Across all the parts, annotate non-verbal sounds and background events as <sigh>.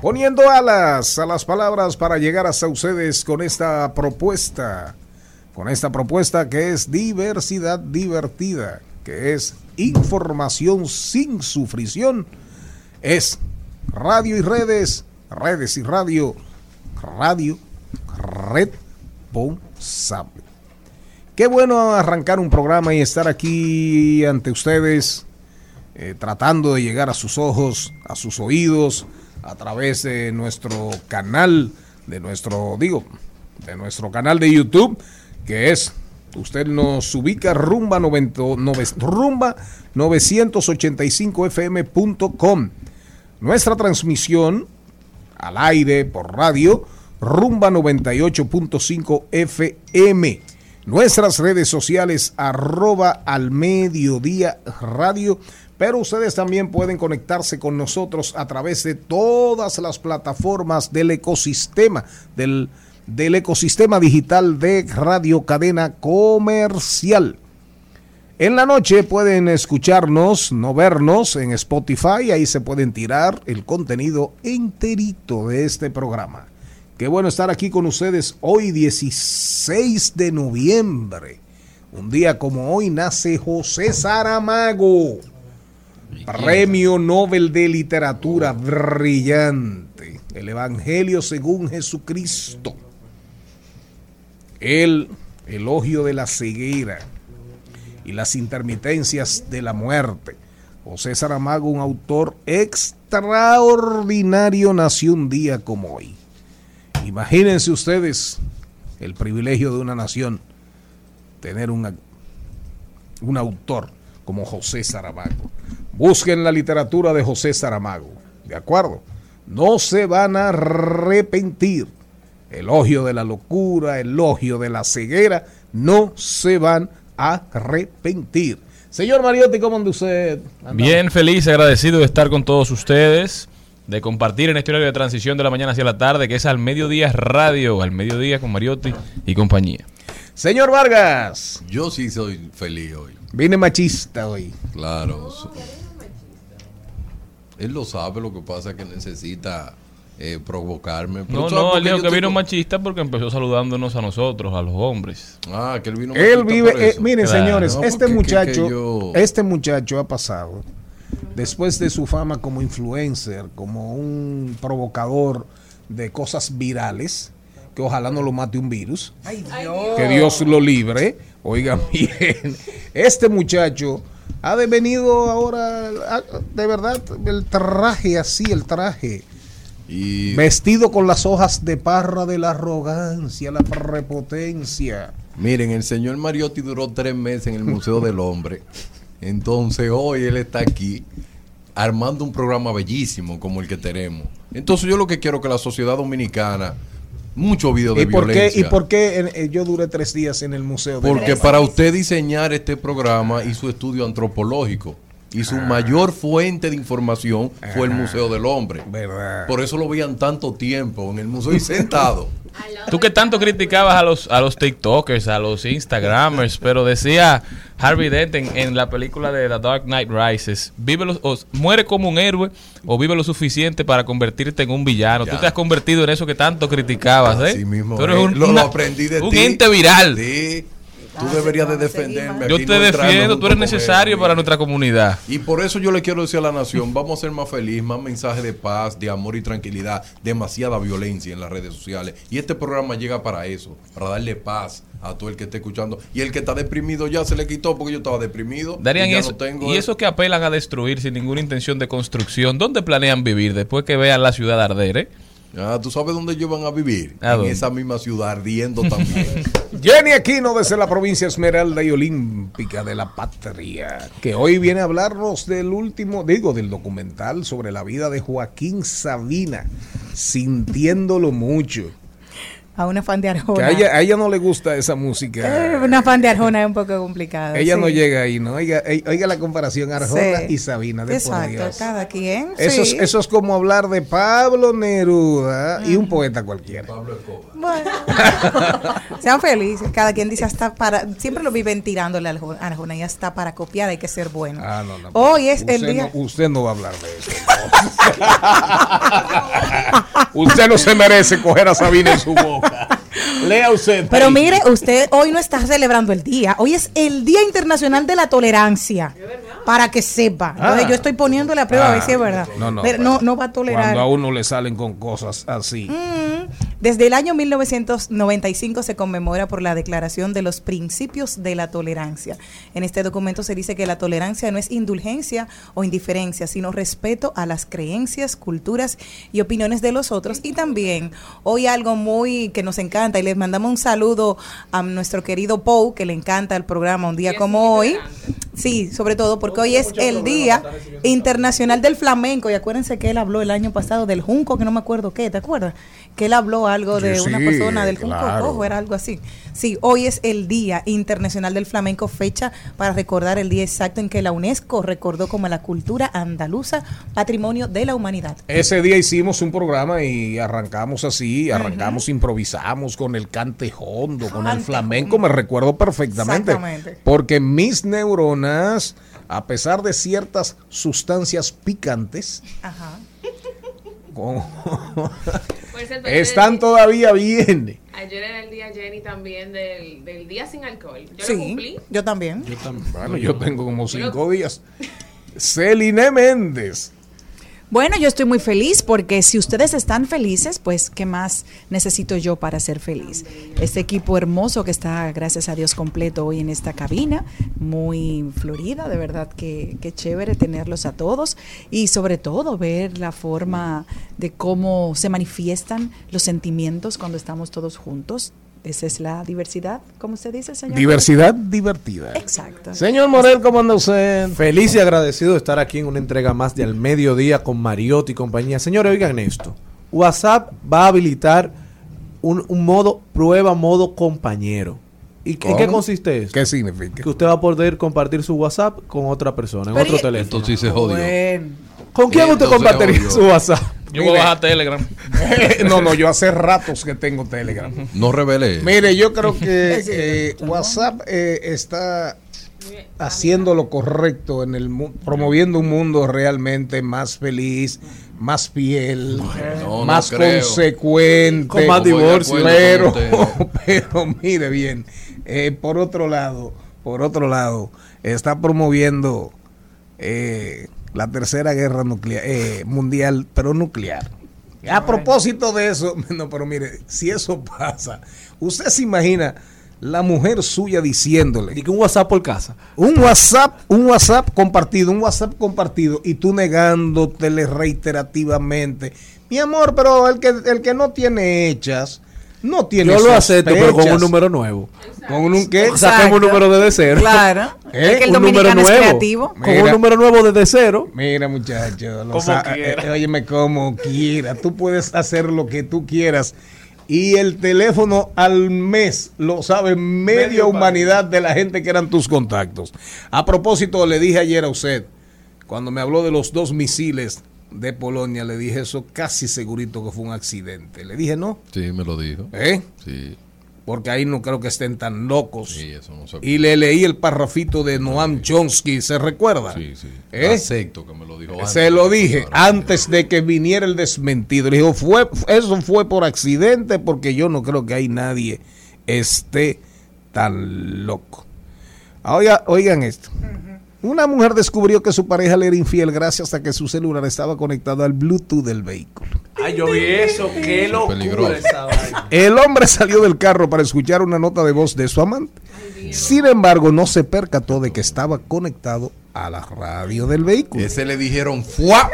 poniendo alas a las palabras para llegar hasta ustedes con esta propuesta, con esta propuesta que es diversidad divertida, que es información sin sufrición, es radio y redes, redes y radio, radio responsable. Qué bueno arrancar un programa y estar aquí ante ustedes, eh, tratando de llegar a sus ojos, a sus oídos, a través de nuestro canal, de nuestro, digo, de nuestro canal de YouTube, que es, usted nos ubica rumba, 90, nove- rumba 985fm.com. Nuestra transmisión al aire por radio, rumba 98.5 FM. Nuestras redes sociales, arroba al mediodía radio. Pero ustedes también pueden conectarse con nosotros a través de todas las plataformas del ecosistema, del, del ecosistema digital de Radio Cadena Comercial. En la noche pueden escucharnos, no vernos en Spotify, ahí se pueden tirar el contenido enterito de este programa. Qué bueno estar aquí con ustedes hoy 16 de noviembre. Un día como hoy nace José Saramago, Premio Nobel de Literatura brillante. El Evangelio según Jesucristo. El elogio de la ceguera y las intermitencias de la muerte. José Saramago, un autor extraordinario, nació un día como hoy. Imagínense ustedes el privilegio de una nación tener una- un autor como José Saramago. Busquen la literatura de José Saramago, ¿de acuerdo? No se van a arrepentir. Elogio de la locura, elogio de la ceguera, no se van a arrepentir. Señor Mariotti, ¿cómo anda usted? Bien feliz, agradecido de estar con todos ustedes, de compartir en este horario de transición de la mañana hacia la tarde, que es al mediodía radio, al mediodía con Mariotti y compañía. Señor Vargas, Yo sí soy feliz hoy. vine machista hoy. Claro. Él lo sabe, lo que pasa es que necesita eh, provocarme. Pero No, ¿sabes no, él dijo que vino machista porque empezó saludándonos a nosotros, a los hombres. Ah, que él vino Él vive, por eh, miren Claro. señores, No, este que- muchacho, que yo- este muchacho ha pasado después de su fama como influencer, como un provocador de cosas virales, que ojalá no lo mate un virus, que Dios lo libre. Oigan <laughs> bien, este muchacho ha devenido ahora, ah, de verdad, el traje así, el traje. Y Vestido con las hojas de parra de la arrogancia, la prepotencia. miren, el señor Mariotti duró tres meses en el Museo del Hombre. Entonces hoy él está aquí armando un programa bellísimo como el que tenemos. Entonces yo lo que quiero es que la sociedad dominicana muchos videos de ¿Y por qué, y por qué en- eh, yo duré tres días en el museo? de Porque para usted diseñar este programa hizo estudio antropológico y su mayor fuente de información fue el Museo del Hombre. ¿Verdad? Por eso lo veían tanto tiempo en el museo y sentado. <laughs> Tú que tanto criticabas a los, a los TikTokers, a los Instagramers, pero decía Harvey Dent en, en la película de The Dark Knight Rises, vive lo- o muere como un héroe o vive lo suficiente para convertirte en un villano. Ya. Tú te has convertido en eso que tanto criticabas, ¿eh? Así mismo. Tú eres es. un, lo, lo una- aprendí de un ti. ente viral. Sí. Tú deberías de defenderme. Yo te defiendo, tú eres necesario para nuestra comunidad. Y por eso yo le quiero decir a la nación, vamos a ser más feliz, más mensajes de paz, de amor y tranquilidad, demasiada violencia en las redes sociales. Y este programa llega para eso, para darle paz a todo el que esté escuchando. Y el que está deprimido ya se le quitó porque yo estaba deprimido. Darían, y ya eso, no tengo y eso que apelan a destruir sin ninguna intención de construcción, ¿dónde planean vivir después que vean la ciudad arder? eh? Ah, ¿Tú sabes dónde ellos van a vivir? ¿A en dónde? esa misma ciudad, ardiendo también. <laughs> Jenny Aquino desde la provincia Esmeralda y Olímpica de la Patria, que hoy viene a hablarnos del último, digo, del documental sobre la vida de Joaquín Sabina, sintiéndolo mucho. A una fan de Arjona. Que a ella, a ella no le gusta esa música. Eh, una fan de Arjona es un poco complicado. Ella sí. no llega ahí, ¿no? Oiga, eh, oiga la comparación Arjona Sí. y Sabina, de por Exacto, Dios. cada quien. Eso, sí. es, eso es como hablar de Pablo Neruda y un poeta cualquiera. Bueno. <laughs> Sean felices. Cada quien dice hasta para. Siempre lo viven tirándole a Arjona- y hasta para copiar hay que ser bueno. Ah, no, no. Hoy es usted el día. No, usted no va a hablar de eso. <laughs> usted no se merece coger a Sabina en su boca. Lea usted. Pero mire, usted hoy no está celebrando el día. Hoy es el Día Internacional de la Tolerancia. Para que sepa. Entonces Ah. yo estoy poniéndole a prueba a ver si es verdad. No, no. Pero no, no va a tolerar. Cuando a uno le salen con cosas así. Mm, Desde el año 1995 se conmemora por la Declaración de los Principios de la Tolerancia. En este documento se dice que la tolerancia no es indulgencia o indiferencia, sino respeto a las creencias, culturas y opiniones de los otros. Y también hoy algo muy que nos encanta y les mandamos un saludo a nuestro querido Pou, que le encanta el programa un día como hoy. Sí, sobre todo porque hoy es el Día Internacional del Flamenco y acuérdense que él habló el año pasado del junco, que no me acuerdo qué, ¿te acuerdas? Que él habló algo de Sí, una persona del junco claro. cojo, era algo así. Sí, hoy es el Día Internacional del Flamenco, fecha para recordar el día exacto en que la UNESCO recordó como la cultura andaluza patrimonio de la humanidad. Ese día hicimos un programa y arrancamos así, arrancamos, improvisamos con el cante hondo, con el flamenco, me recuerdo perfectamente. Exactamente. Porque mis neuronas, a pesar de ciertas sustancias picantes, Ajá. Con- porque están todavía bien. Ayer era el día, Jenny, también del, del día sin alcohol. Yo lo Sí, cumplí. yo también. Bueno, yo tengo como cinco días. Celine Méndez. Bueno, yo estoy muy feliz porque si ustedes están felices, pues ¿qué más necesito yo para ser feliz? Este equipo hermoso que está, gracias a Dios, completo hoy en esta cabina, muy florida, de verdad que, que chévere tenerlos a todos y sobre todo ver la forma de cómo se manifiestan los sentimientos cuando estamos todos juntos. Esa es la diversidad, ¿cómo usted dice, señor? Diversidad divertida. Exacto. Señor Morel, ¿cómo anda usted? Feliz y agradecido de estar aquí en una entrega más de Al Mediodía con Mariotti y compañía. Señores, oigan esto. WhatsApp va a habilitar un, un modo, prueba modo compañero. ¿Y en qué consiste eso? ¿Qué significa? Que usted va a poder compartir su WhatsApp con otra persona, en Pero otro y- teléfono. Entonces sí se jodió. Bueno. ¿Con quién usted compartiría su WhatsApp? Yo voy a bajar Telegram. <laughs> no, no, yo hace ratos que tengo Telegram. No revele. Mire, yo creo que <laughs> eh. WhatsApp eh, está haciendo lo correcto en el promoviendo un mundo realmente más feliz, más fiel, no, más consecuente, Con más divorcio. pero, <laughs> pero mire bien, eh, por otro lado, por otro lado, está promoviendo eh, la tercera guerra nuclear eh, mundial, pero nuclear. A propósito de eso, <laughs> no, pero mire, si eso pasa, usted se imagina la mujer suya diciéndole, Y que un WhatsApp por casa. un WhatsApp, un WhatsApp compartido, un WhatsApp compartido y tú negándotele reiterativamente. Mi amor, pero el que el que no tiene hechas no tiene Yo lo acepto, pero con un número nuevo. con un qué? O Saquemos un número desde cero. Claro. <laughs> ¿Eh? Es que el un número dominicano es nuevo. creativo. Con Mira. un número nuevo desde cero. Mira, muchacho, lo Como sa- quiera. eh, óyeme como quiera. Tú puedes hacer lo que tú quieras. Y el teléfono al mes lo sabe media Medio humanidad de la gente que eran tus contactos. A propósito, le dije ayer a usted, cuando me habló de los dos misiles de Polonia, le dije eso casi segurito que fue un accidente. Le dije no, Sí, me lo dijo. ¿eh? Sí, porque ahí no creo que estén tan locos. sí, eso no se Y le leí el parrafito de Noam Chomsky, ¿se recuerda? Sí, sí. ¿Eh? Acepto que me lo dijo antes. Se lo dije Claro. antes de que viniera el desmentido. Le dijo, fue, eso fue por accidente porque yo no creo que ahí nadie esté tan loco. Oiga, oigan esto. Una mujer descubrió que su pareja le era infiel gracias a que su celular estaba conectado al Bluetooth del vehículo. Ay, yo vi eso. Qué locura peligroso. esa vaina. El hombre salió del carro para escuchar una nota de voz de su amante. Sin embargo, no se percató de que estaba conectado a la radio del vehículo. Ese le dijeron ¡Fua!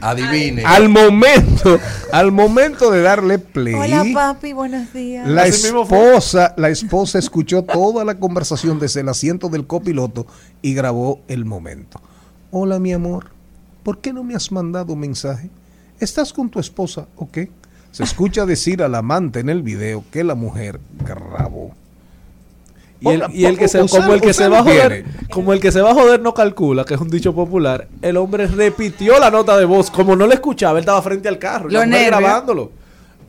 Adivine. Al momento, al momento de darle play, Hola papi, buenos días. la esposa, la esposa escuchó toda la conversación desde el asiento del copiloto y grabó el momento. Hola mi amor, ¿por qué no me has mandado mensaje? ¿Estás con tu esposa o qué? Se escucha decir al amante en el video que la mujer grabó. Y el, y el que se, como el que se va a joder, como el que se va a joder no calcula, que es un dicho popular, el hombre repitió la nota de voz, como no le escuchaba, él estaba frente al carro, y la Lo nervio. grabándolo.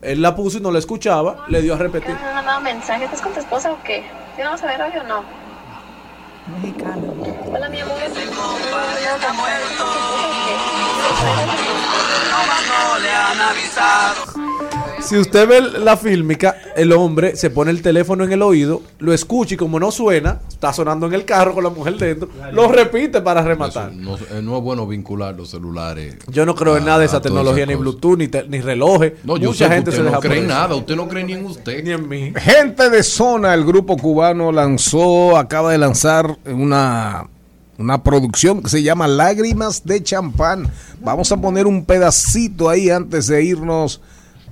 Él la puso y no la escuchaba, le dio a repetir. ¿Me han mandado mensaje? ¿Estás con tu esposa o qué? ¿Sí vamos a ver hoy o no? Mexicano. Hola, mi amor. Si usted ve la fílmica, el hombre se pone el teléfono en el oído, lo escucha y como no suena, está sonando en el carro con la mujer dentro, lo repite para rematar. Eso no, eh, no es bueno vincular los celulares. Yo no creo en nada de esa tecnología, ni. Bluetooth, ni, te- ni relojes. No, yo Mucha sé que gente usted se no deja cree en nada. Usted no cree ni en usted. Ni en mí. Gente de zona, el grupo cubano lanzó, acaba de lanzar una, una producción que se llama Lágrimas de Champán. Vamos a poner un pedacito ahí antes de irnos,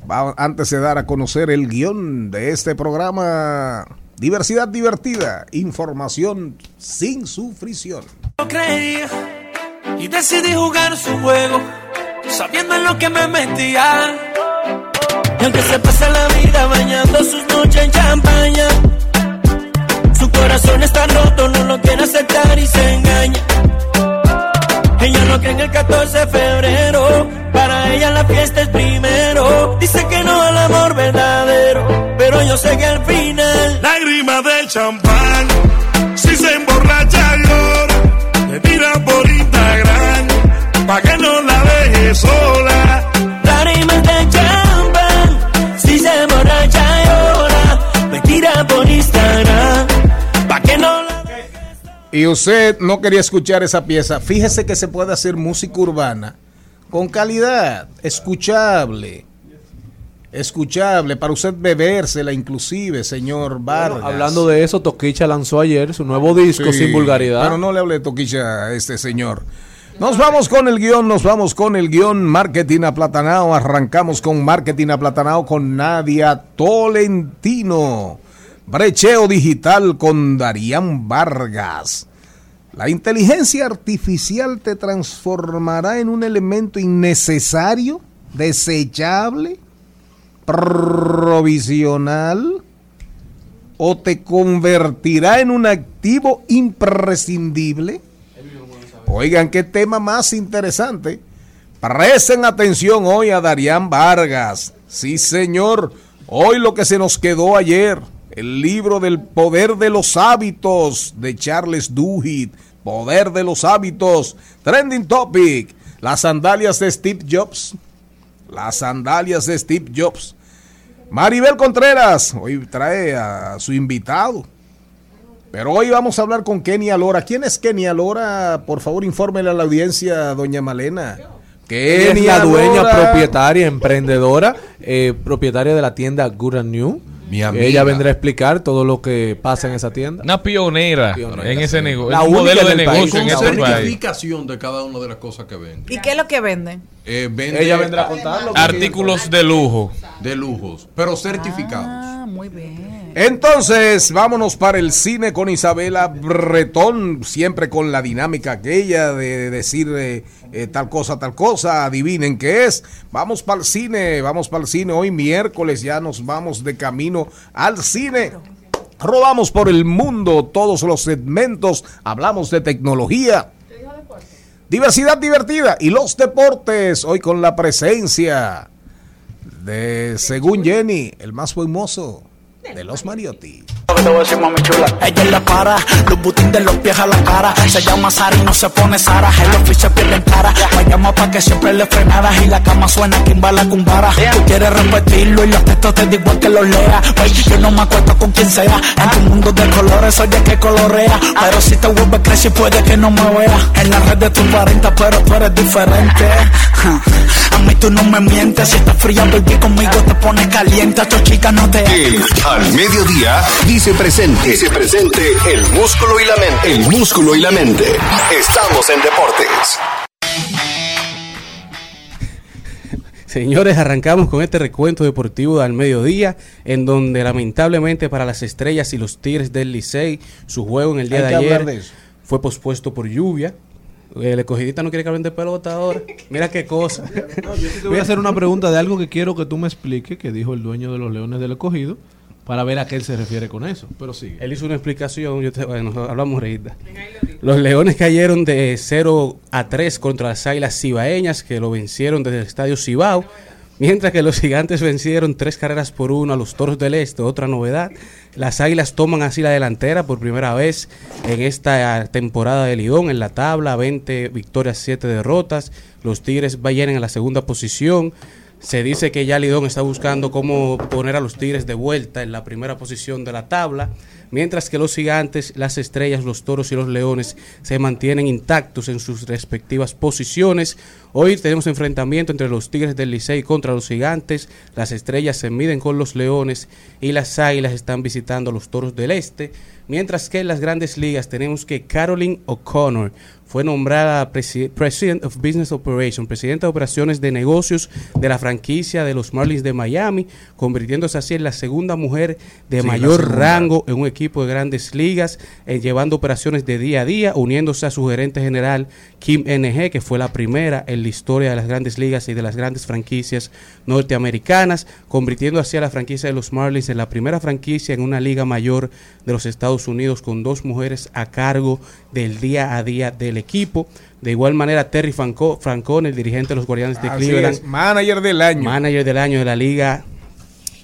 antes de dar a conocer el guion de este programa. Diversidad divertida, información sin sufrición. No creía y decidí jugar su juego, sabiendo en lo que me metía. Y aunque se pasa la vida bañando sus noches en champaña, su corazón está roto, no lo quiere aceptar y se engaña. Ella no cree en el 14 de febrero, para ella la fiesta es primero. Dice que no al amor verdadero, pero yo sé que al final. Lágrima de champán, si se emborracha llora, me tira por Instagram, pa' que no la deje sola. Y usted no quería escuchar esa pieza, fíjese que se puede hacer música urbana con calidad, escuchable. Escuchable, para usted bebérsela inclusive, señor Vargas. Bueno, hablando de eso, Toquicha lanzó ayer su nuevo disco Sí, sin vulgaridad. Pero no le hable de toquilla a este señor. Nos vamos con el guion, nos vamos con el guion Marketing Aplatanao. Arrancamos con Marketing Aplatanao con Nadia Tolentino. Brecheo digital con Darían Vargas. La inteligencia artificial te transformará en un elemento innecesario, desechable, provisional o te convertirá en un activo imprescindible. Oigan, qué tema más interesante. Presten atención hoy a Darían Vargas. Sí, señor. Hoy lo que se nos quedó ayer. El libro del poder de los hábitos de Charles Duhigg. Poder de los hábitos. Trending topic. Las sandalias de Steve Jobs. Las sandalias de Steve Jobs. Maribel Contreras hoy trae a su invitado. Pero hoy vamos a hablar con Kenia Lora. ¿Quién es Kenia Lora? Por favor, infórmele a la audiencia, doña Malena. Es la dueña, propietaria, emprendedora, eh, propietaria de la tienda Good and New. Mi amiga. Ella vendrá a explicar todo lo que pasa en esa tienda. Una pionera, Pionera, en ese negocio. La un única modelo de país. negocio en Con este país. certificación de cada una de las cosas que vende. ¿Y qué es lo que venden? Eh, vende Ella vendrá a contarlo. Artículos de lujo. de lujos, pero certificados. Ah, muy bien. Entonces, vámonos para el cine con Isabela Bretón, siempre con la dinámica aquella de decir eh, eh, tal cosa, tal cosa, adivinen qué es. Vamos para el cine, vamos para el cine. Hoy miércoles ya nos vamos de camino al cine. Rodamos por el mundo todos los segmentos, hablamos de tecnología, diversidad divertida y los deportes. Hoy con la presencia de, según Jenny, el más buen mozo de los Mariotti. Ella es la para, los butines de los pies a la cara. Se llama Sara y no se pone Sara. El oficio pierde en cara. La llama pa' que siempre le frenaras. Y la cama suena quimbala cumbara. Tú quieres repetirlo y los textos te digo que los lea. Wey, yo no me acuesto con quien sea. En tu mundo de colores, oye que colorea. Pero si te vuelves crecer, puede que no me vea. En la red de tus 40, pero tú eres diferente. <laughs> <laughs> Mí tú no me mientes. Si estás fría, baby, conmigo te pones caliente. A tu chica no te El al mediodía dice presente. Dice presente el músculo y la mente. El músculo y la mente. Estamos en deportes. Señores, arrancamos con este recuento deportivo al mediodía, en donde lamentablemente para las estrellas y los Tigres del Licey, su juego en el día Hay de ayer de fue pospuesto por lluvia. El escogidita no quiere que hablen de pelota ahora. Mira qué cosa. <laughs> Te voy a hacer una pregunta de algo que quiero que tú me expliques, que dijo el dueño de los Leones del Escogido, para ver a qué él se refiere con eso. Pero sigue. Él hizo una explicación, yo te- bueno, hablamos ahorita. Los Leones cayeron de 0 a 3 contra las Águilas Cibaeñas, que lo vencieron desde el Estadio Cibao, mientras que los Gigantes vencieron tres carreras por uno a los Toros del Este, otra novedad. Las Águilas toman así la delantera por primera vez en esta temporada de Lidón en la tabla, 20 victorias, 7 derrotas. Los Tigres vayan en la segunda posición. Se dice que ya Lidón está buscando cómo poner a los Tigres de vuelta en la primera posición de la tabla, mientras que los gigantes, las estrellas, los toros y los leones se mantienen intactos en sus respectivas posiciones. Hoy tenemos enfrentamiento entre los Tigres del Licey contra los gigantes, las estrellas se miden con los leones y las águilas están visitando a los toros del este, mientras que en las grandes ligas tenemos que Caroline O'Connor fue nombrada presi- President of Business Operations, presidenta de operaciones de negocios de la franquicia de los Marlins de Miami, convirtiéndose así en la segunda mujer de Sí, mayor rango en un equipo de grandes ligas, eh, llevando operaciones de día a día, uniéndose a su gerente general Kim NG, que fue la primera en la historia de las grandes ligas y de las grandes franquicias norteamericanas, convirtiendo así a la franquicia de los Marlins en la primera franquicia en una liga mayor de los Estados Unidos con dos mujeres a cargo del día a día del equipo. De igual manera, Terry Franco, Francone, el dirigente de los Guardianes de Así Cleveland, es, manager del año. manager del año de la liga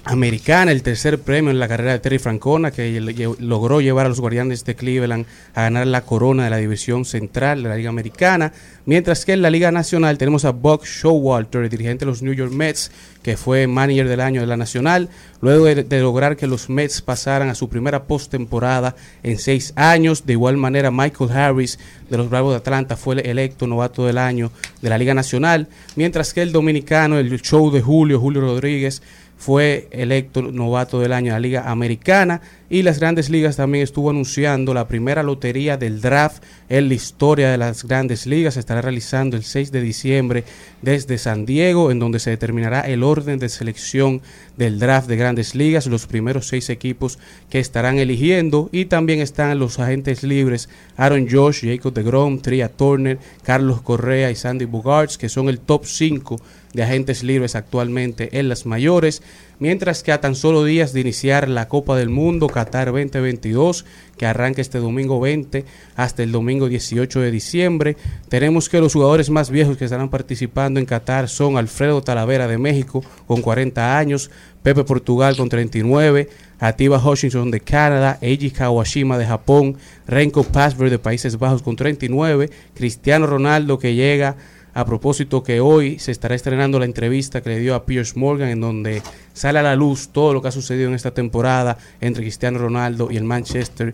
americana, el tercer premio en la carrera de Terry Francona, que logró llevar a los guardianes de Cleveland a ganar la corona de la división central de la liga americana, mientras que en la liga nacional tenemos a Buck Showalter, el dirigente de los New York Mets, que fue manager del año de la nacional, luego de, de lograr que los Mets pasaran a su primera postemporada en seis años. De igual manera, Michael Harris de los Bravos de Atlanta fue electo novato del año de la Liga Nacional, mientras que el dominicano, el show de Julio, Julio Rodríguez, fue electo novato del año de la Liga Americana y las grandes ligas también estuvo anunciando la primera lotería del draft en la historia de las grandes ligas. Se estará realizando el 6 de diciembre desde San Diego, en donde se determinará el orden de selección del draft de grandes ligas, los primeros seis equipos que estarán eligiendo y también están los agentes libres Aaron Josh, Jacob DeGrom, Tria Turner, Carlos Correa y Sandy Bogarts, que son el top 5 de agentes libres actualmente en las mayores, mientras que a tan solo días de iniciar la Copa del Mundo Qatar 2022, que arranca este domingo 20 hasta el domingo 18 de diciembre, tenemos que los jugadores más viejos que estarán participando en Qatar son Alfredo Talavera de México con 40 años, Pepe Portugal con 39, Atiba Hutchinson de Canadá, Eiji Kawashima de Japón, Renko Pasver de Países Bajos con 39, Cristiano Ronaldo que llega a propósito que hoy se estará estrenando la entrevista que le dio a Piers Morgan en donde sale a la luz todo lo que ha sucedido en esta temporada entre Cristiano Ronaldo y el Manchester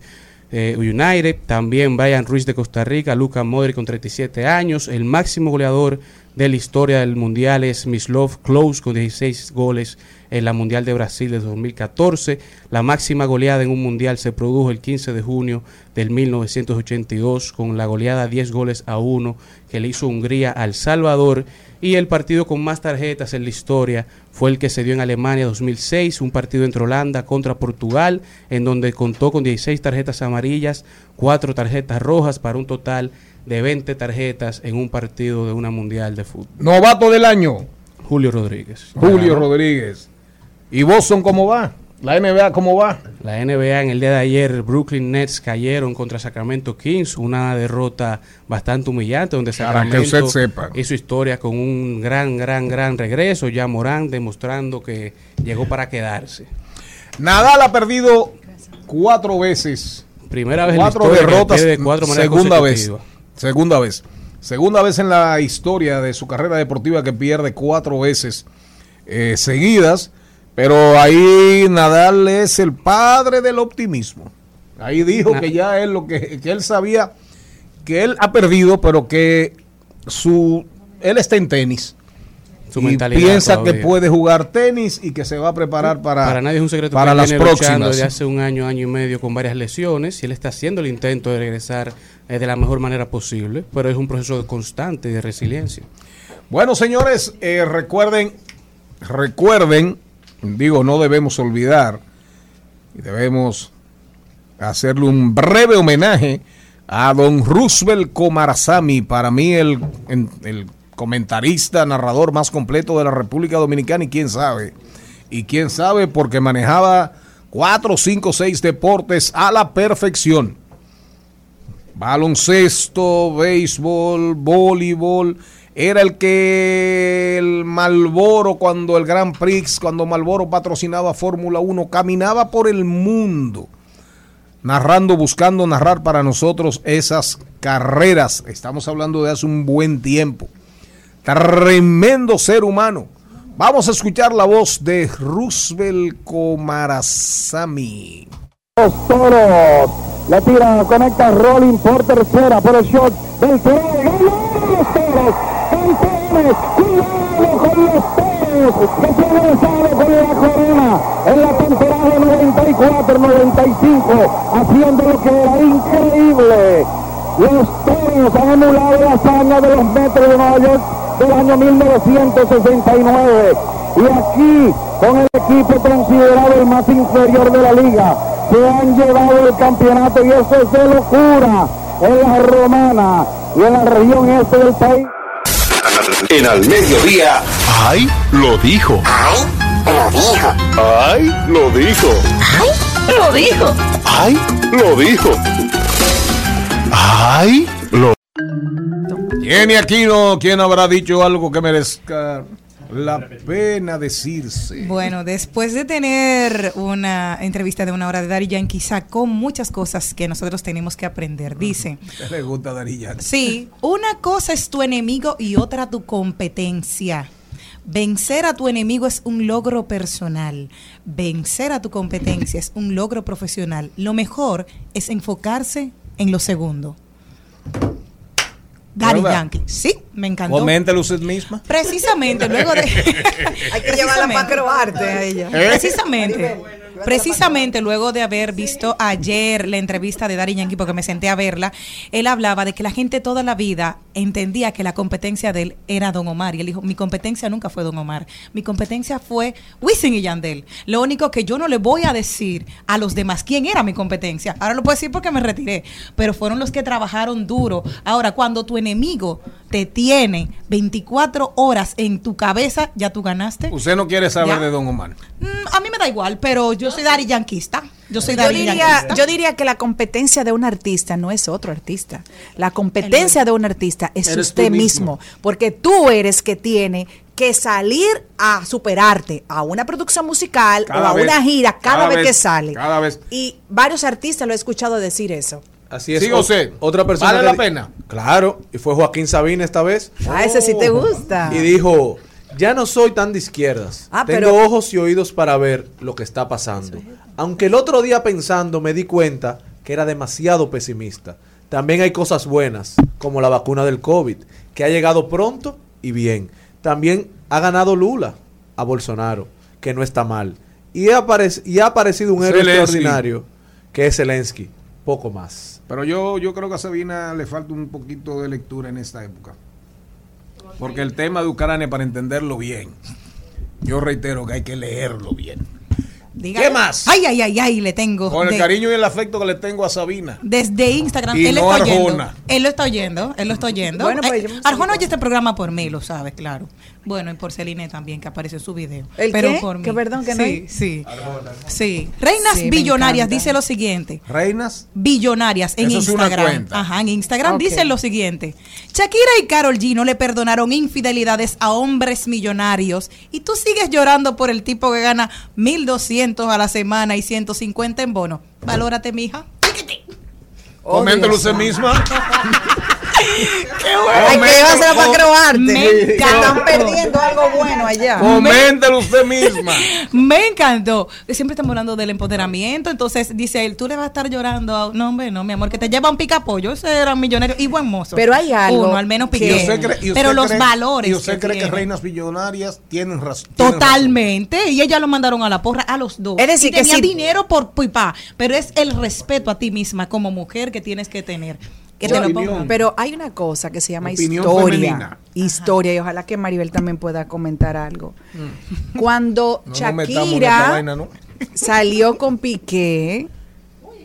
eh, United. También Brian Ruiz de Costa Rica, Luca Modric con 37 años, el máximo goleador de la historia del Mundial es Mislov Klose con 16 goles en la Mundial de Brasil de 2014. La máxima goleada en un Mundial se produjo el 15 de junio del 1982 con la goleada 10 goles a 1 que le hizo Hungría al Salvador. Y el partido con más tarjetas en la historia fue el que se dio en Alemania 2006, un partido entre Holanda contra Portugal, en donde contó con 16 tarjetas amarillas, 4 tarjetas rojas para un total de 20 tarjetas en un partido de una mundial de fútbol. Novato del año, Julio Rodríguez. Julio Rodríguez. ¿Y Boston cómo va? ¿La NBA cómo va? La NBA en el día de ayer, Brooklyn Nets cayeron contra Sacramento Kings, una derrota bastante humillante donde Para que Sacramento usted sepa. hizo historia con un gran, gran, gran regreso, ya Morán demostrando que llegó para quedarse. Nadal ha perdido cuatro veces. Primera vez en la cuatro historia que derrotas. de cuatro maneras segunda vez. Segunda vez. Segunda vez en la historia de su carrera deportiva que pierde cuatro veces eh, seguidas. Pero ahí Nadal es el padre del optimismo. Ahí dijo que ya él lo que, que él sabía que él ha perdido, pero que su él está en tenis. Su y mentalidad piensa que puede jugar tenis y que se va a preparar para, Para nadie es un secreto para las próximas. desde hace un año, año y medio con varias lesiones y él está haciendo el intento de regresar eh, de la mejor manera posible, pero es un proceso constante de resiliencia. Bueno, señores, eh, recuerden, recuerden, digo, no debemos olvidar y debemos hacerle un breve homenaje a don Roosevelt Comarazami, para mí el, el comentarista, narrador más completo de la República Dominicana y quién sabe, y quién sabe porque manejaba cuatro, cinco, seis deportes a la perfección. Baloncesto, béisbol, voleibol. Era el que el Malboro, cuando el Grand Prix, cuando Malboro patrocinaba Fórmula 1, caminaba por el mundo, narrando, buscando narrar para nosotros esas carreras. Estamos hablando de hace un buen tiempo. Tremendo ser humano. Vamos a escuchar la voz de Roosevelt Comarazami. Los toros. Le tira, conecta Rolling por tercera por el shot del toro. ¡Ganó los toros! ¡Campeones! ¡Cuidado con los toros! Que se han lanzado con la corona en la temporada 94-95, haciendo lo que era increíble. Los toros han emulado la hazaña de los metros de Nueva York del año 1969. Y aquí, con el equipo considerado el más inferior de la liga, se han llevado el campeonato y eso es de locura en la romana y en la región este del país. En al mediodía. ¡Ay! Lo dijo. ¡Ay! Lo dijo. ¡Ay! Lo dijo. ¡Ay! Lo dijo. ¡Ay! Lo dijo. ¡Ay! Lo ¿Quién y aquí no? ¿Quién habrá dicho algo que merezca la pena decirse? Bueno, después de tener una entrevista de una hora de Daddy Yankee, sacó muchas cosas que nosotros tenemos que aprender. Dice, ¿Qué le gusta Dari Yankee? sí, una cosa es tu enemigo y otra tu competencia. Vencer a tu enemigo es un logro personal. Vencer a tu competencia es un logro profesional. Lo mejor es enfocarse en lo segundo. Daddy ¿Verdad? Yankee. Sí, me encantó. Coméntelo usted misma. Precisamente, luego de... <laughs> <laughs> Hay que llevarla para acrobarte a ella. ¿Eh? Precisamente. Precisamente luego de haber visto ayer la entrevista de Dari Yankee, porque me senté a verla, él hablaba de que la gente toda la vida entendía que la competencia de él era Don Omar. Y él dijo, mi competencia nunca fue Don Omar. Mi competencia fue Wisin y Yandel. Lo único que yo no le voy a decir a los demás quién era mi competencia. Ahora lo puedo decir porque me retiré. Pero fueron los que trabajaron duro. Ahora, cuando tu enemigo te tiene 24 horas en tu cabeza, ya tú ganaste. Usted no quiere saber Ya. de Don Omar. Mm, a mí me da igual, pero yo soy Dari Yanquista. Yo soy Yo diría, Yanquista. yo diría que la competencia de un artista no es otro artista. La competencia de un artista es Eres usted mismo. mismo. porque tú eres que tiene que salir a superarte a una producción musical Cada o a vez, una gira cada, cada vez, vez, que sale. cada vez. Y varios artistas lo he escuchado decir eso. Así es. Siga O- usted. Otra persona. ¿Vale la pena? Claro. Y fue Joaquín Sabina esta vez. A ese sí te gusta. Y dijo, ya no soy tan de izquierdas. Ah, Tengo pero- ojos y oídos para ver lo que está pasando. Aunque el otro día pensando me di cuenta que era demasiado pesimista. También hay cosas buenas, como la vacuna del COVID, que ha llegado pronto y bien. También ha ganado Lula a Bolsonaro, que no está mal. Y ha, aparec- y ha aparecido un héroe Zelensky. extraordinario, que es Zelensky. Poco más. Pero yo, yo creo que a Sabina le falta un poquito de lectura en esta época. Porque el tema de Ucrania, para entenderlo bien, yo reitero que hay que leerlo bien. Diga- ¿Qué más? Ay, ay, ay, ay, le tengo. Con el de- cariño y el afecto que le tengo a Sabina. Desde Instagram, Y él, no está oyendo, Arjona. él lo está oyendo. Él lo está oyendo. Bueno, pues, Eh, Arjona oye este programa por mí, lo sabes, claro. Bueno, y por Celine también, que apareció en su video. ¿El pero qué? por mí. Que perdón, que no sí, hay- Sí, sí. Reinas Sí, Billonarias dice lo siguiente. Reinas. Billonarias en Eso es una Instagram. cuenta. Ajá, en Instagram Ok. dicen lo siguiente. Shakira y Carol G no le perdonaron infidelidades a hombres millonarios y tú sigues llorando por el tipo que gana 1200 a la semana y 150 en bono. Valórate, mija. Oh, Coméntelo Dios usted misma. <laughs> Ay, que iba a ser para croarte. Me Que están perdiendo algo bueno allá. Coméntelo usted misma. Me encantó. Siempre estamos hablando del empoderamiento. Entonces dice él, tú le vas a estar llorando. a- No, hombre, no, mi amor, que te lleva un picapollo. Ese era millonario y buen mozo. Pero hay algo Uno, al menos que- ¿Y piqué. Pero los cree- valores. ¿Y usted cree que reinas billonarias tienen razón? tienen Totalmente. Y ella lo mandaron a la porra a los dos. Es decir, Y que tenía si- dinero por pipa. Pero es el respeto a ti misma como mujer que tienes que tener. Que te lo Opinión. pongan. Pero hay una cosa que se llama Opinión historia. femenina. Historia, y ojalá que Maribel también pueda comentar algo. Cuando. No en esta Shakira vaina, ¿no? salió con Piqué,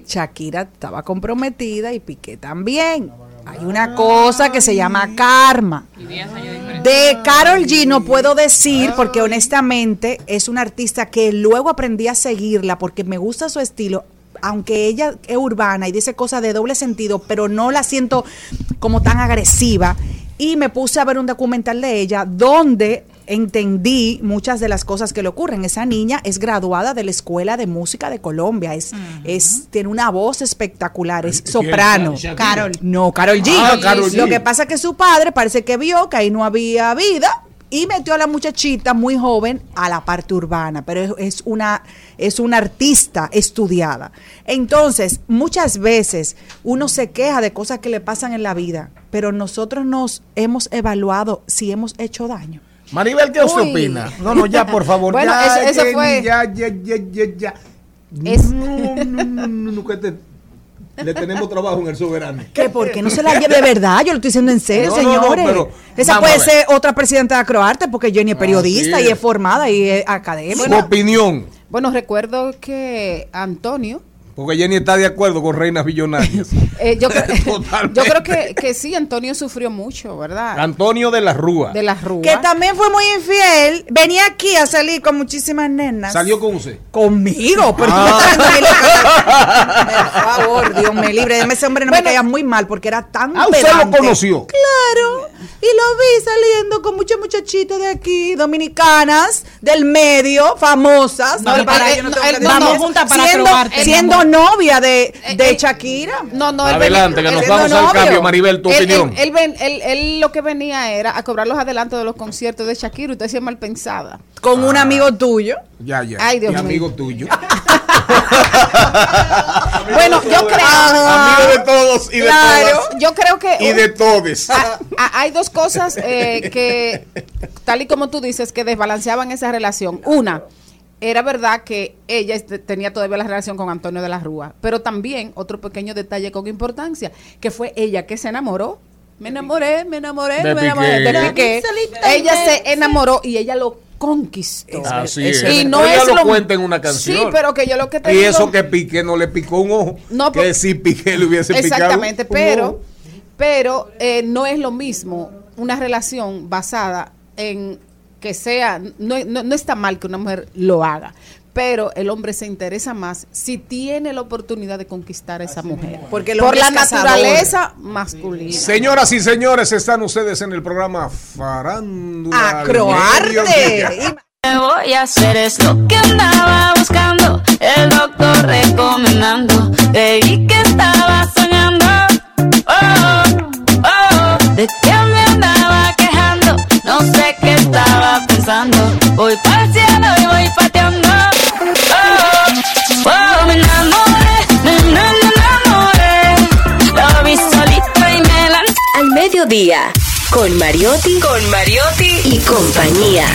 Shakira estaba comprometida y Piqué también. Hay una cosa que se llama karma. De Carol G no puedo decir porque honestamente es una artista que luego aprendí a seguirla porque me gusta su estilo. Aunque ella es urbana y dice cosas de doble sentido, pero no la siento como tan agresiva. Y me puse a ver un documental de ella donde entendí muchas de las cosas que le ocurren. Esa niña es graduada de la Escuela de Música de Colombia. Es, es tiene una voz espectacular, es soprano. Carol. No, Carol G. Ah, Karol G. Lo que pasa es que su padre parece que vio que ahí no había vida y metió a la muchachita muy joven a la parte urbana, pero es, una es una artista estudiada. Entonces, muchas veces uno se queja de cosas que le pasan en la vida, pero nosotros nos hemos evaluado si hemos hecho daño. Maribel, ¿qué usted Uy. opina? No, no, ya, por favor. <laughs> Bueno, ya, eso- eso Jenny, fue- Ya, ya, ya, ya, ya. Es- No, no, no, no, no, que te- le tenemos trabajo en el soberano. ¿Qué? ¿Por qué no se la lleve de verdad? Yo lo estoy diciendo en serio, No, no, no, señores. pero Esa puede ser otra presidenta de Croarte porque Jenny es periodista y es. es formada y es Su académica. opinión. Bueno, recuerdo que Antonio, Porque Jenny está de acuerdo con reinas billonarias. <laughs> eh, yo, cre- <laughs> Totalmente. yo creo que, que sí, Antonio sufrió mucho, ¿verdad? Antonio de la Rúa. De las ruas. que también fue muy infiel. Venía aquí a salir con muchísimas nenas. Salió con usted. Conmigo, pero <laughs> por favor, Dios me libre. Deme ese hombre no me caía muy mal porque era tan Ah, usted lo conoció. Claro. Y lo vi saliendo con muchas muchachitas de aquí, dominicanas, del medio, famosas. No, Para- él- yo no no, tengo él- que no, no, junta para siendo, probarte, siendo novia de, Eh, de eh, Shakira. No, no, él Adelante, venía- que nos vamos al novio. cambio, Maribel, tu Él- opinión. Él, él ven- él- él lo que venía era a cobrar los adelantos de los conciertos de Shakira. Usted sí es mal pensada. Con un amigo tuyo. Ya, ya. Ay, Dios mío. amigo tuyo. <laughs> Bueno, yo creo. Amigo de todos y de Claro, todas. yo creo que. Y de todes. Ah, ah, hay dos cosas eh, que, tal y como tú dices, que desbalanceaban esa relación. Una, era verdad que ella este, tenía todavía la relación con Antonio de la Rúa, pero también otro pequeño detalle con importancia, que fue ella que se enamoró. Me enamoré, me enamoré, De me enamoré. Piqué. De Piqué. Ella se enamoró y ella lo conquistó. Así es. Y no Pero ella es lo lo- cuenta en una canción. Sí, pero que yo lo que te Y digo- eso que Piqué no le picó un ojo. No, que pero- si Piqué le hubiese picado. Exactamente, pero, pero eh, no es lo mismo una relación basada en que sea, no, no, no está mal que una mujer lo haga, pero el hombre se interesa más si tiene la oportunidad de conquistar a esa mujer. Porque el Por la naturaleza masculina. Señoras y señores, están ustedes en el programa Farándula. Acroarte. mediodía. que voy a hacer es lo que andaba buscando. El doctor recomendando. Creí que estaba soñando. Oh, oh, de que Voy cielo y voy pateando. Oh, oh, me enamoré, me, me, me enamoré. Lo vi solito y me lancé. Al mediodía, con Mariotti, con Mariotti y compañía.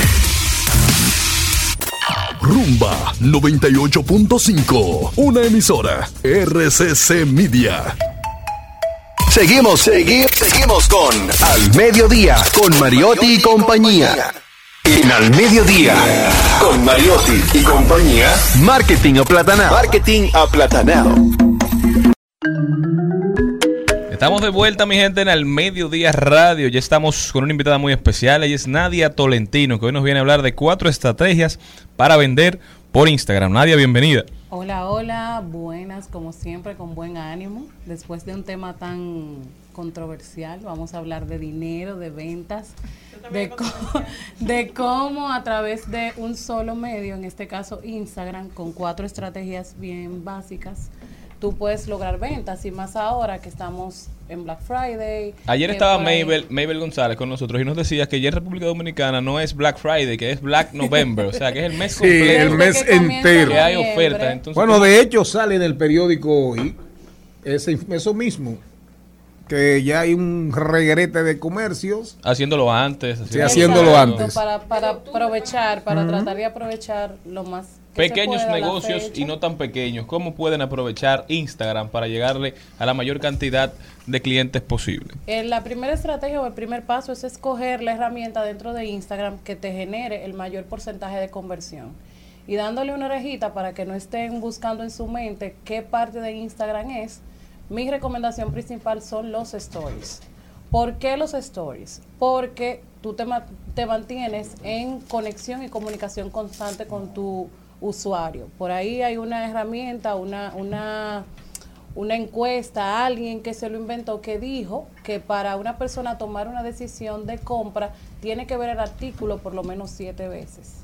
Rumba 98.5, una emisora RCC Media. Seguimos, seguimos, seguimos con Al Mediodía, con Mariotti y compañía. En Al Mediodía, con Mariotti y compañía, Marketing aplatanado. Marketing aplatanado. Estamos de vuelta, mi gente, en el Mediodía Radio. Ya estamos con una invitada muy especial. Ella es Nadia Tolentino, que hoy nos viene a hablar de cuatro estrategias para vender por Instagram. Nadia, bienvenida. Hola, hola, buenas, como siempre, con buen ánimo. Después de un tema tan controversial, vamos a hablar de dinero, de ventas, de, co- <laughs> de cómo a través de un solo medio, en este caso Instagram, con cuatro estrategias bien básicas, tú puedes lograr ventas y más ahora que estamos en Black Friday. Ayer estaba Mabel, Mabel González con nosotros y nos decía que ya en República Dominicana no es Black Friday, que es Black November, o sea, que es el mes Sí, completo. el mes que entero. Que hay ofertas. Entonces, bueno, de hecho sale en el periódico hoy ese, eso mismo, que ya hay un regrete de comercios. haciéndolo antes. Sí, haciéndolo antes. Para, para aprovechar, para Ujú. tratar de aprovechar lo más Pequeños negocios y no tan pequeños, ¿cómo pueden aprovechar Instagram para llegarle a la mayor cantidad de clientes posible? Eh, la primera estrategia o el primer paso es escoger la herramienta dentro de Instagram que te genere el mayor porcentaje de conversión. Y dándole una orejita para que no estén buscando en su mente qué parte de Instagram es, mi recomendación principal son los stories. ¿Por qué los stories? Porque tú te, ma- te mantienes en conexión y comunicación constante con tu usuario. Por ahí hay una herramienta, una, una una encuesta, alguien que se lo inventó, que dijo que para una persona tomar una decisión de compra tiene que ver el artículo por lo menos siete veces.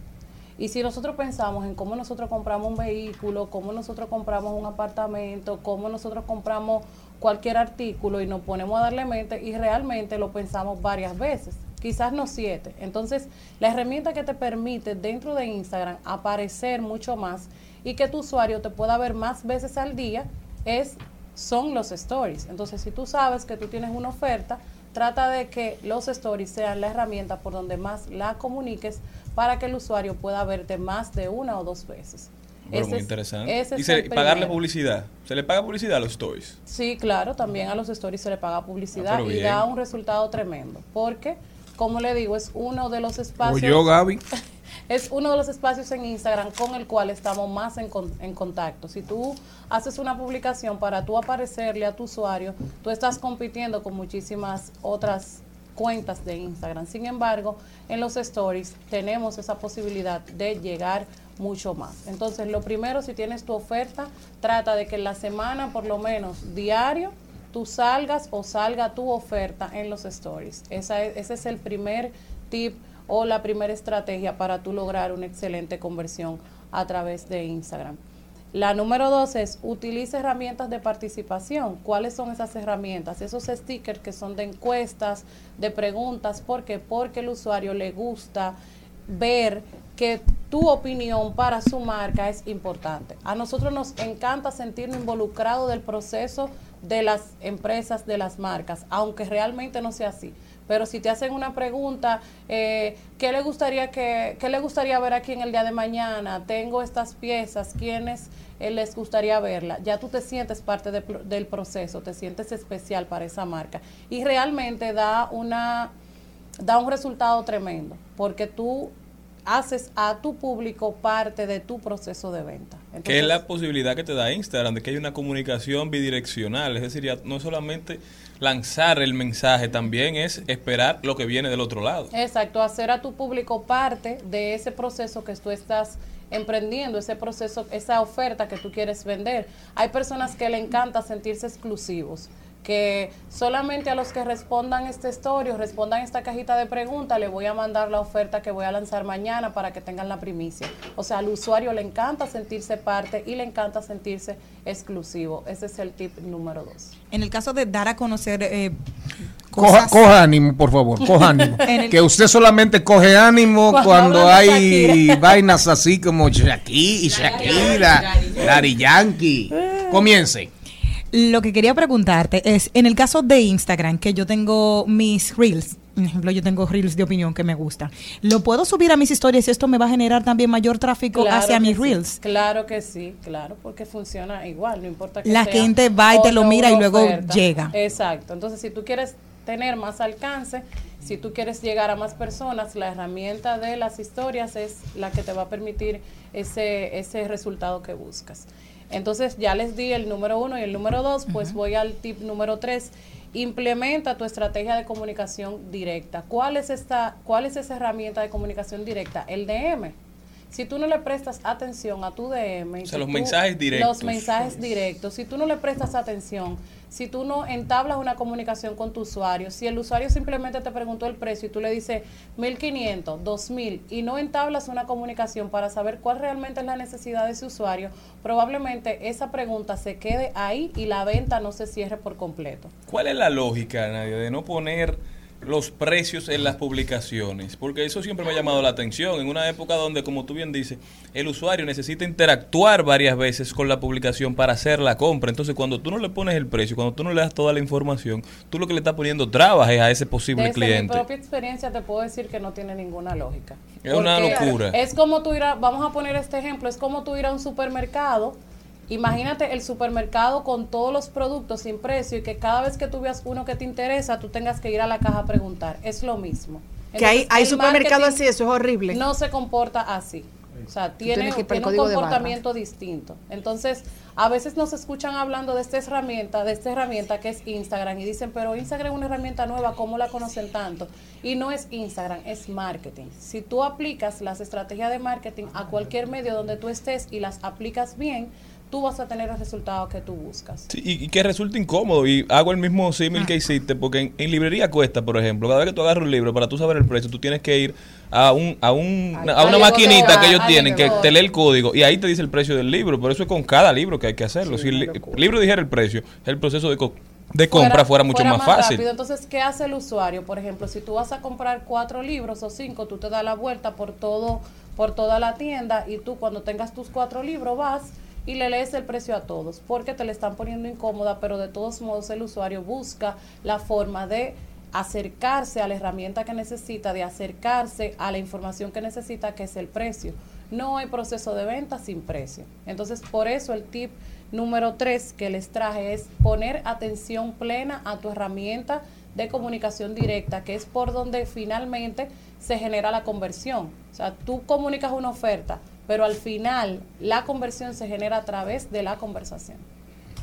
Y si nosotros pensamos en cómo nosotros compramos un vehículo, cómo nosotros compramos un apartamento, cómo nosotros compramos cualquier artículo y nos ponemos a darle mente y realmente lo pensamos varias veces, quizás no siete. Entonces, la herramienta que te permite dentro de Instagram aparecer mucho más y que tu usuario te pueda ver más veces al día es son los stories. Entonces, si tú sabes que tú tienes una oferta, trata de que los stories sean la herramienta por donde más la comuniques para que el usuario pueda verte más de una o dos veces. Bueno, Ese muy es- interesante. y se- pagarle publicidad. ¿Se le paga publicidad a los stories? Sí, claro, también a los stories se le paga publicidad Ah, y da un resultado tremendo, porque, como le digo, es uno de los espacios... O yo, Gaby. <laughs> Es uno de los espacios en Instagram con el cual estamos más en, con- en contacto. Si tú haces una publicación para tú aparecerle a tu usuario, tú estás compitiendo con muchísimas otras cuentas de Instagram. Sin embargo, en los stories tenemos esa posibilidad de llegar mucho más. Entonces, lo primero, si tienes tu oferta, trata de que en la semana, por lo menos diario, tú salgas o salga tu oferta en los stories. Es- ese es el primer tip o la primera estrategia para tú lograr una excelente conversión a través de Instagram. La número dos es utiliza herramientas de participación. ¿Cuáles son esas herramientas? Esos stickers que son de encuestas, de preguntas. ¿Por qué? Porque el usuario le gusta ver que tu opinión para su marca es importante. A nosotros nos encanta sentirnos involucrados del proceso de las empresas, de las marcas, aunque realmente no sea así. Pero si te hacen una pregunta, eh, ¿qué le gustaría que, qué le gustaría ver aquí en el día de mañana? Tengo estas piezas, ¿quiénes eh, les gustaría verla? Ya tú te sientes parte del proceso, te sientes especial para esa marca y realmente da una da un resultado tremendo porque tú haces a tu público parte de tu proceso de venta. que es Entonces, la posibilidad que te da Instagram de que hay una comunicación bidireccional. Es decir, ya no solamente lanzar el mensaje, también es esperar lo que viene del otro lado. Exacto, hacer a tu público parte de ese proceso que tú estás emprendiendo, ese proceso, esa oferta que tú quieres vender. Hay personas que le encanta sentirse exclusivos, que solamente a los que respondan este story o respondan esta cajita de preguntas le voy a mandar la oferta que voy a lanzar mañana para que tengan la primicia. O sea, al usuario le encanta sentirse parte y le encanta sentirse exclusivo. Ese es el tip número dos. En el caso de dar a conocer eh, Coja, ánimo, por favor, coja ánimo. <laughs> El- que usted solamente coge ánimo Cuando hay Shakira. <laughs> vainas así como Shakira y Shakira, Daddy Yankee. Comience. Lo que quería preguntarte es, en el caso de Instagram, que yo tengo mis reels Por ejemplo, yo tengo reels de opinión que me gustan. Lo puedo subir a mis historias y esto me va a generar también mayor tráfico Claro hacia mis sí, reels. Claro que sí, claro, porque funciona igual, no importa que La sea gente va y te lo mira y luego oferta. llega. Exacto. Entonces, si tú quieres tener más alcance, si tú quieres llegar a más personas, la herramienta de las historias es la que te va a permitir ese, ese resultado que buscas. Entonces, ya les di el número uno y el número dos, pues voy al tip número tres. Implementa tu estrategia de comunicación directa. ¿Cuál es esta, cuál es esa herramienta de comunicación directa? El DM. Si tú no le prestas atención a tu DM, O sea, los tú- mensajes directos. Los mensajes directos. Si tú no le prestas atención, si tú no entablas una comunicación con tu usuario, si el usuario simplemente te preguntó el precio y tú le dices 1500, 2000 y no entablas una comunicación para saber cuál realmente es la necesidad de ese usuario, probablemente esa pregunta se quede ahí y la venta no se cierre por completo. ¿Cuál es la lógica, Nadia, de no poner los precios en las publicaciones? Porque eso siempre me ha llamado la atención. En una época donde, como tú bien dices, el usuario necesita interactuar varias veces con la publicación para hacer la compra. Entonces, cuando tú no le pones el precio, cuando tú no le das toda la información, tú lo que le estás poniendo trabas es a ese posible Desde mi cliente. propia experiencia te puedo decir que no tiene ninguna lógica. Es una locura. Es como tú ir a, vamos a poner este ejemplo, es como tú ir a un supermercado. Imagínate el supermercado con todos los productos sin precio y que cada vez que tú veas uno que te interesa, tú tengas que ir a la caja a preguntar. Es lo mismo. Que hay, hay supermercados así, eso es horrible. No se comporta así. O sea, tiene, tiene un comportamiento distinto. Entonces, a veces nos escuchan hablando de esta herramienta, de esta herramienta que es Instagram y dicen, pero Instagram es una herramienta nueva, ¿cómo la conocen tanto? Y no es Instagram, es marketing. Si tú aplicas las estrategias de marketing a cualquier medio donde tú estés y las aplicas bien, tú vas a tener el resultado que tú buscas. Sí, y, y que resulta incómodo. Y hago el mismo símil que hiciste, porque en, en librería cuesta, por ejemplo, cada vez que tú agarras un libro, para tú saber el precio, tú tienes que ir a un a un a una maquinita que ellos tienen, que te lee el código, y ahí te dice el precio del libro. Pero eso es con cada libro que hay que hacerlo. si el li- libro dijera el precio, el proceso de, co- de compra fuera mucho más, fácil. rápido. Entonces, ¿qué hace el usuario? Por ejemplo, si tú vas a comprar cuatro libros o cinco, tú te das la vuelta por todo, por toda la tienda y tú cuando tengas tus cuatro libros vas y le lees el precio a todos, porque te le están poniendo incómoda, pero de todos modos el usuario busca la forma de acercarse a la herramienta que necesita, de acercarse a la información que necesita, que es el precio. No hay proceso de venta sin precio. Entonces, por eso el tip número tres que les traje es poner atención plena a tu herramienta de comunicación directa, que es por donde finalmente se genera la conversión. O sea, tú comunicas una oferta, pero al final la conversión se genera a través de la conversación.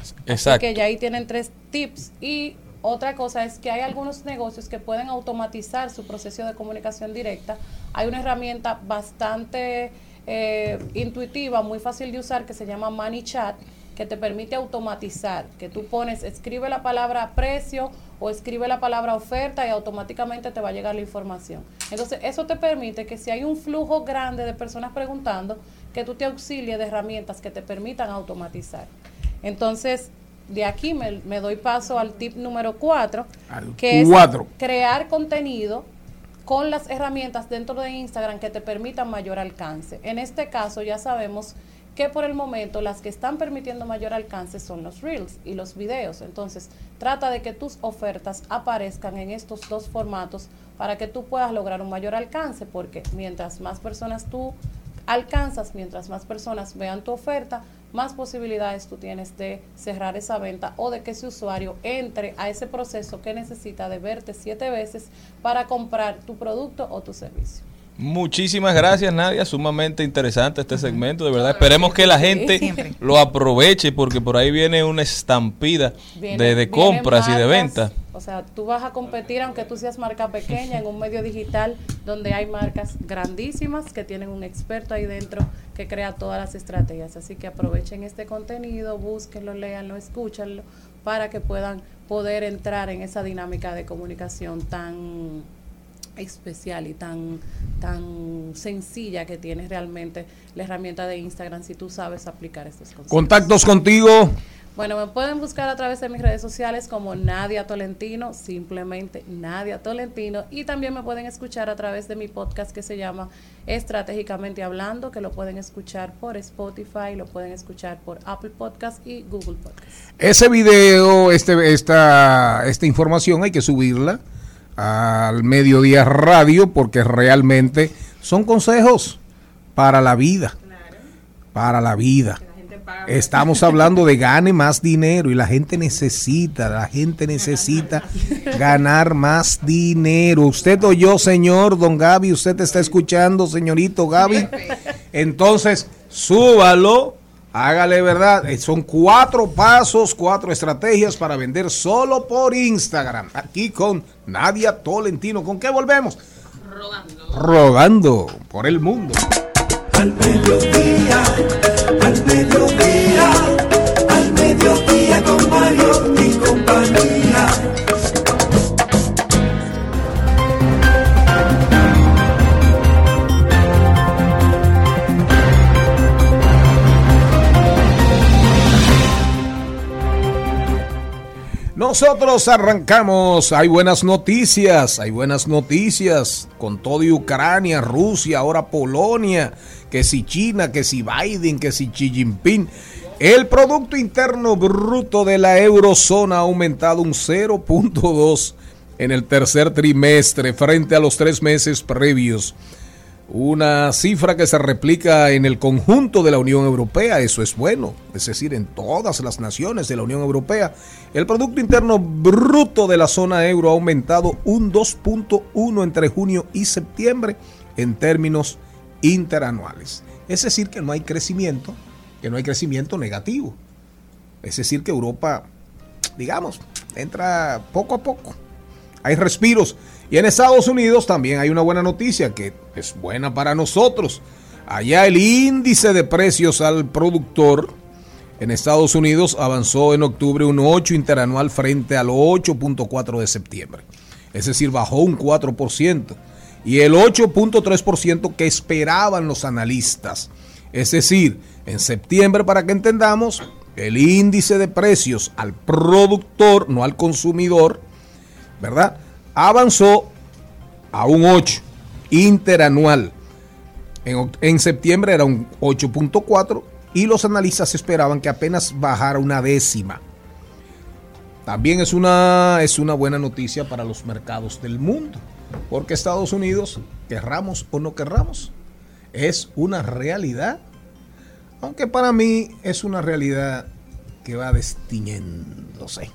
Así Exacto. que ya ahí tienen tres tips. Y otra cosa es que hay algunos negocios que pueden automatizar su proceso de comunicación directa. Hay una herramienta bastante eh, intuitiva, muy fácil de usar, que se llama ManyChat, que te permite automatizar, que tú pones, escribe la palabra precio o escribe la palabra oferta y automáticamente te va a llegar la información. Entonces, eso te permite que si hay un flujo grande de personas preguntando, que tú te auxilies de herramientas que te permitan automatizar. Entonces, de aquí me, me doy paso al tip número cuatro, que cuatro. es crear contenido con las herramientas dentro de Instagram que te permitan mayor alcance. En este caso ya sabemos que por el momento las que están permitiendo mayor alcance son los reels y los videos. Entonces, trata de que tus ofertas aparezcan en estos dos formatos para que tú puedas lograr un mayor alcance, porque mientras más personas tú alcanzas, mientras más personas vean tu oferta, más posibilidades tú tienes de cerrar esa venta o de que ese usuario entre a ese proceso que necesita de verte siete veces para comprar tu producto o tu servicio. Muchísimas gracias, Nadia. Sumamente interesante este segmento. De verdad, esperemos que la gente lo aproveche porque por ahí viene una estampida Viene- de, compras y de ventas. O sea, tú vas a competir aunque tú seas marca pequeña en un medio digital donde hay marcas grandísimas que tienen un experto ahí dentro que crea todas las estrategias. Así que aprovechen este contenido, búsquenlo, léanlo, escúchanlo para que puedan poder entrar en esa dinámica de comunicación tan especial y tan tan sencilla que tiene realmente la herramienta de Instagram si tú sabes aplicar estos conceptos. Contactos contigo. Bueno, me pueden buscar a través de mis redes sociales como Nadia Tolentino, simplemente Nadia Tolentino, y también me pueden escuchar a través de mi podcast que se llama Estratégicamente Hablando, que lo pueden escuchar por Spotify, lo pueden escuchar por Apple Podcast y Google Podcast. Ese video, este, esta, esta información hay que subirla al Mediodía Radio porque realmente son consejos para la vida. Para la vida. Estamos hablando de gane más dinero y la gente necesita, la gente necesita <laughs> ganar más dinero. Usted o yo, señor Don Gaby, usted está escuchando, señorito Gaby. Entonces, súbalo, hágale verdad. Eh, Son cuatro pasos, cuatro estrategias para vender solo por Instagram. Aquí con Nadia Tolentino. ¿Con qué volvemos? Rogando por el mundo. Al mediodía, al mediodía, al mediodía con Mario y Nosotros arrancamos, hay buenas noticias, hay buenas noticias con todo y Ucrania, Rusia, ahora Polonia, que si China, que si Biden, que si Xi Jinping. El Producto Interno Bruto de la Eurozona ha aumentado un 0.2 en el tercer trimestre frente a los tres meses previos. Una cifra que se replica en el conjunto de la Unión Europea, eso es bueno, es decir, en todas las naciones de la Unión Europea. El Producto Interno Bruto de la zona euro ha aumentado un 2.1 entre junio y septiembre en términos interanuales. Es decir, que no hay crecimiento, que no hay crecimiento negativo. Es decir, que Europa, digamos, entra poco a poco. Hay respiros. Y en Estados Unidos también hay una buena noticia que es buena para nosotros. Allá el índice de precios al productor en Estados Unidos avanzó en octubre un 8 interanual frente al 8.4 de septiembre. Es decir, bajó un 4% y el 8.3% que esperaban los analistas. Es decir, en septiembre, para que entendamos, el índice de precios al productor, no al consumidor, ¿verdad? Avanzó a un 8 interanual. En, en septiembre era un 8.4 y los analistas esperaban que apenas bajara una décima. También es una, es una buena noticia para los mercados del mundo, porque Estados Unidos, querramos o no querramos, es una realidad, aunque para mí es una realidad que va destiñéndose.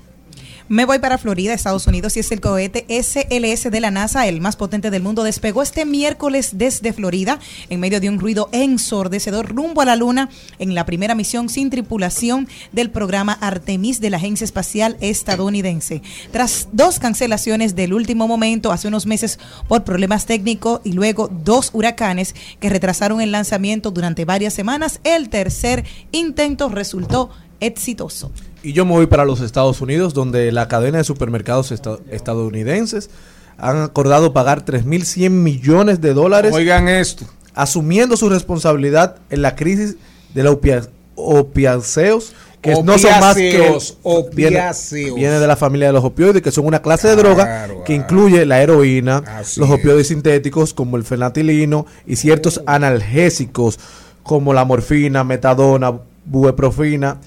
Me voy para Florida, Estados Unidos, y es el cohete SLS de la NASA, el más potente del mundo. Despegó este miércoles desde Florida en medio de un ruido ensordecedor rumbo a la Luna en la primera misión sin tripulación del programa Artemis de la Agencia Espacial Estadounidense. Tras dos cancelaciones del último momento hace unos meses por problemas técnicos y luego dos huracanes que retrasaron el lanzamiento durante varias semanas, el tercer intento resultó exitoso. Y yo me voy para los Estados Unidos, donde la cadena de supermercados esta- estadounidenses han acordado pagar 3.100 millones de dólares. Oigan esto. Asumiendo su responsabilidad en la crisis de la opia- opiáceos, que no son más que... Opiáceos, Viene, opiáceos. viene de la familia de los opioides, que son una clase de droga que incluye la heroína, Así los es. opioides sintéticos como el fenatilino y ciertos analgésicos como la morfina, metadona, bueprofina,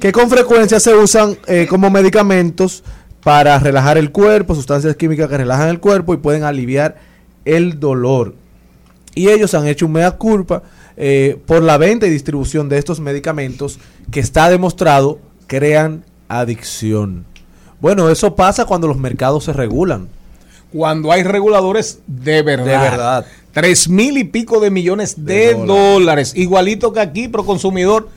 que con frecuencia se usan eh, como medicamentos para relajar el cuerpo, sustancias químicas que relajan el cuerpo y pueden aliviar el dolor. Y ellos han hecho un mea culpa eh, por la venta y distribución de estos medicamentos que está demostrado crean adicción. Bueno, eso pasa cuando los mercados se regulan. Cuando hay reguladores de verdad. De verdad. Tres mil y pico de millones de, dólares. Igualito que aquí, pro consumidor.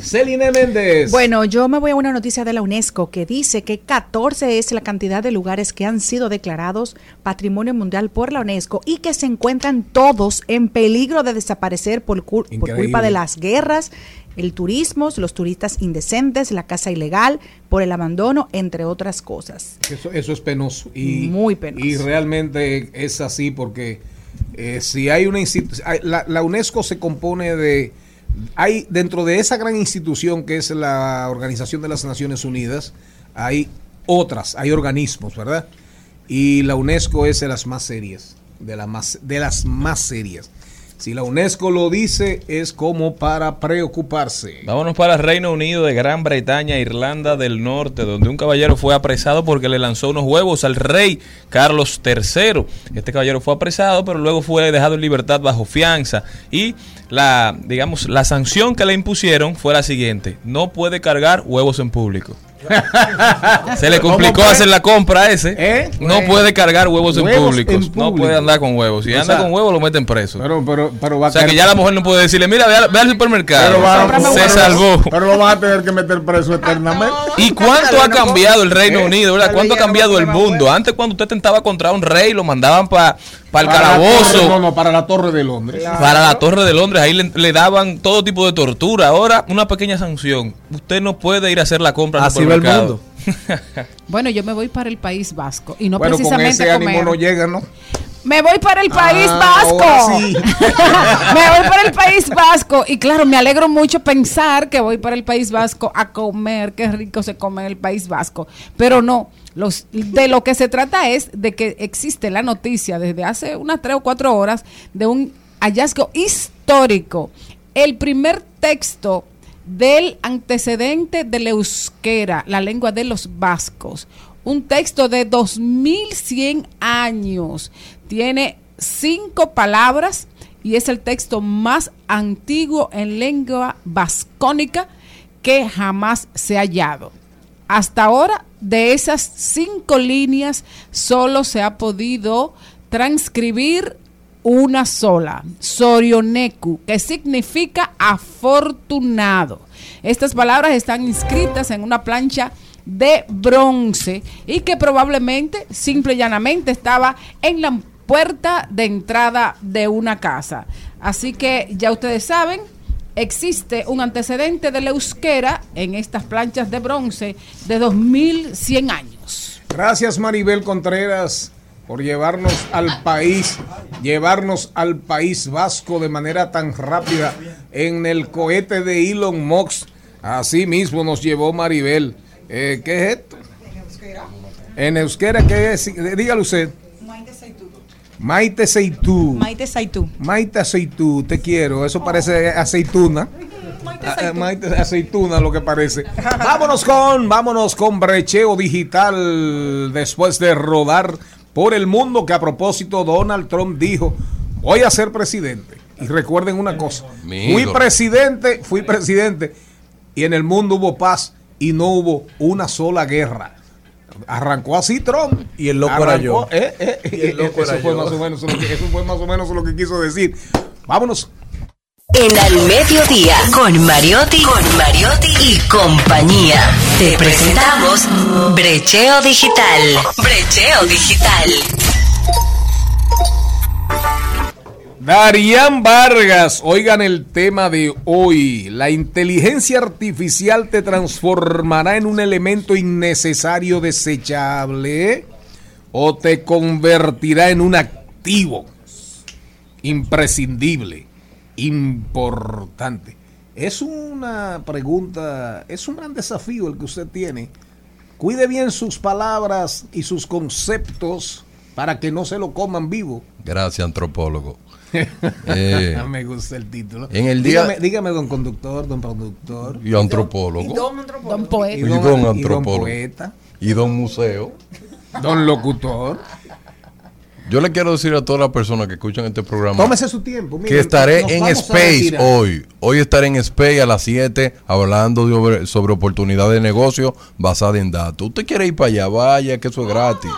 Celine Méndez. Bueno, yo me voy a una noticia de la UNESCO que dice que 14 es la cantidad de lugares que han sido declarados Patrimonio Mundial por la UNESCO y que se encuentran todos en peligro de desaparecer por, cul- por culpa de las guerras, el turismo, los turistas indecentes, la casa ilegal, por el abandono, entre otras cosas. Eso, eso es penoso. Y, Muy penoso. Y realmente es así porque eh, si hay una institución, la, la UNESCO se compone de, hay dentro de esa gran institución que es la Organización de las Naciones Unidas, hay otras, hay organismos, ¿verdad? Y la UNESCO es de las más serias, de, la más, de las más serias. Si la UNESCO lo dice, es como para preocuparse. Vámonos para el Reino Unido de Gran Bretaña, Irlanda del Norte, donde un caballero fue apresado porque le lanzó unos huevos al rey Carlos III. Este caballero fue apresado, pero luego fue dejado en libertad bajo fianza. Y la, digamos, la sanción que le impusieron fue la siguiente: no puede cargar huevos en público. <laughs> Se le complicó hacer la compra a ese. ¿Eh? No Bueno. puede cargar huevos, en, público. No puede andar con huevos. Si O anda sea, con huevos, lo meten preso. Pero, pero, pero va o sea a que ya la mujer no puede decirle, mira, ve al, ve al supermercado. Pero va- Se pero- salvó. Pero lo van a tener que meter preso eternamente. ¿Y cuánto ha cambiado el Reino ¿Eh? Unido? ¿verdad? ¿Cuánto ha cambiado el mundo? Antes cuando usted tentaba contra un rey, lo mandaban para el Para la calabozo. torre- no, no, para la Torre de Londres. Para la Torre de Londres, ahí le, le daban todo tipo de tortura. Ahora, una pequeña sanción. Usted no puede ir a hacer la compra Así el mundo. <laughs> Bueno, yo me voy para el País Vasco y no bueno, con precisamente ese comer. ánimo no llega, ¿no? Me voy para el País Ah, Vasco. sí. <laughs> me voy para el País Vasco. Y claro, me alegro mucho pensar que voy para el País Vasco a comer. Qué rico se come en el País Vasco. Pero no. Los, de lo que se trata es de que existe la noticia desde hace unas tres o cuatro horas de un hallazgo histórico. El primer texto del antecedente del euskera, la lengua de los vascos. Un texto de 2100 años. Tiene cinco palabras y es el texto más antiguo en lengua vascónica que jamás se ha hallado. Hasta ahora, de esas cinco líneas, solo se ha podido transcribir una sola, Sorioneku, que significa afortunado. Estas palabras están inscritas en una plancha de bronce y que probablemente, simple y llanamente, estaba en la puerta de entrada de una casa. Así que ya ustedes saben, existe un antecedente de la euskera en estas planchas de bronce de 2100 años. Gracias Maribel Contreras por llevarnos al país, llevarnos al país vasco de manera tan rápida en el cohete de Elon Musk. Así mismo nos llevó Maribel. Eh, ¿Qué es esto? En euskera, ¿qué es? Dígale usted. Maite Seitú. Maite Saitú. Maite Aceitú, te quiero. Eso parece aceituna. Ah, eh, Maite aceituna lo que parece. vámonos con, vámonos con brecheo digital después de rodar por el mundo que a propósito Donald Trump dijo, voy a ser presidente. Y recuerden una cosa, fui presidente, fui presidente y en el mundo hubo paz y no hubo una sola guerra. Arrancó así Trump. Y el loco era yo. eh, eh, Y el loco <laughs> eso, era fue yo. más o menos lo que, eso fue más o menos lo que quiso decir. Vámonos. En al mediodía, con Mariotti, con Mariotti y compañía. Te presentamos Brecheo Digital. Brecheo Digital. Darían Vargas, oigan el tema de hoy. La inteligencia artificial te transformará en un elemento innecesario desechable o te convertirá en un activo imprescindible, importante. Es una pregunta, es un gran desafío el que usted tiene. Cuide bien sus palabras y sus conceptos para que no se lo coman vivo. Gracias, antropólogo. <laughs> Eh, <laughs> Me gusta el título. en el día- dígame, dígame, don conductor, don productor. y antropólogo. Don Y poeta. Y don, don y don antropólogo. poeta. Y don museo. Don locutor. Yo le quiero decir a todas las personas que escuchan este programa Tómese su tiempo. que estaré en Space hoy. Hoy estaré en Space a las 7 hablando de sobre, sobre oportunidades de negocio basada en datos. Usted quiere ir para allá, vaya, que eso es gratis.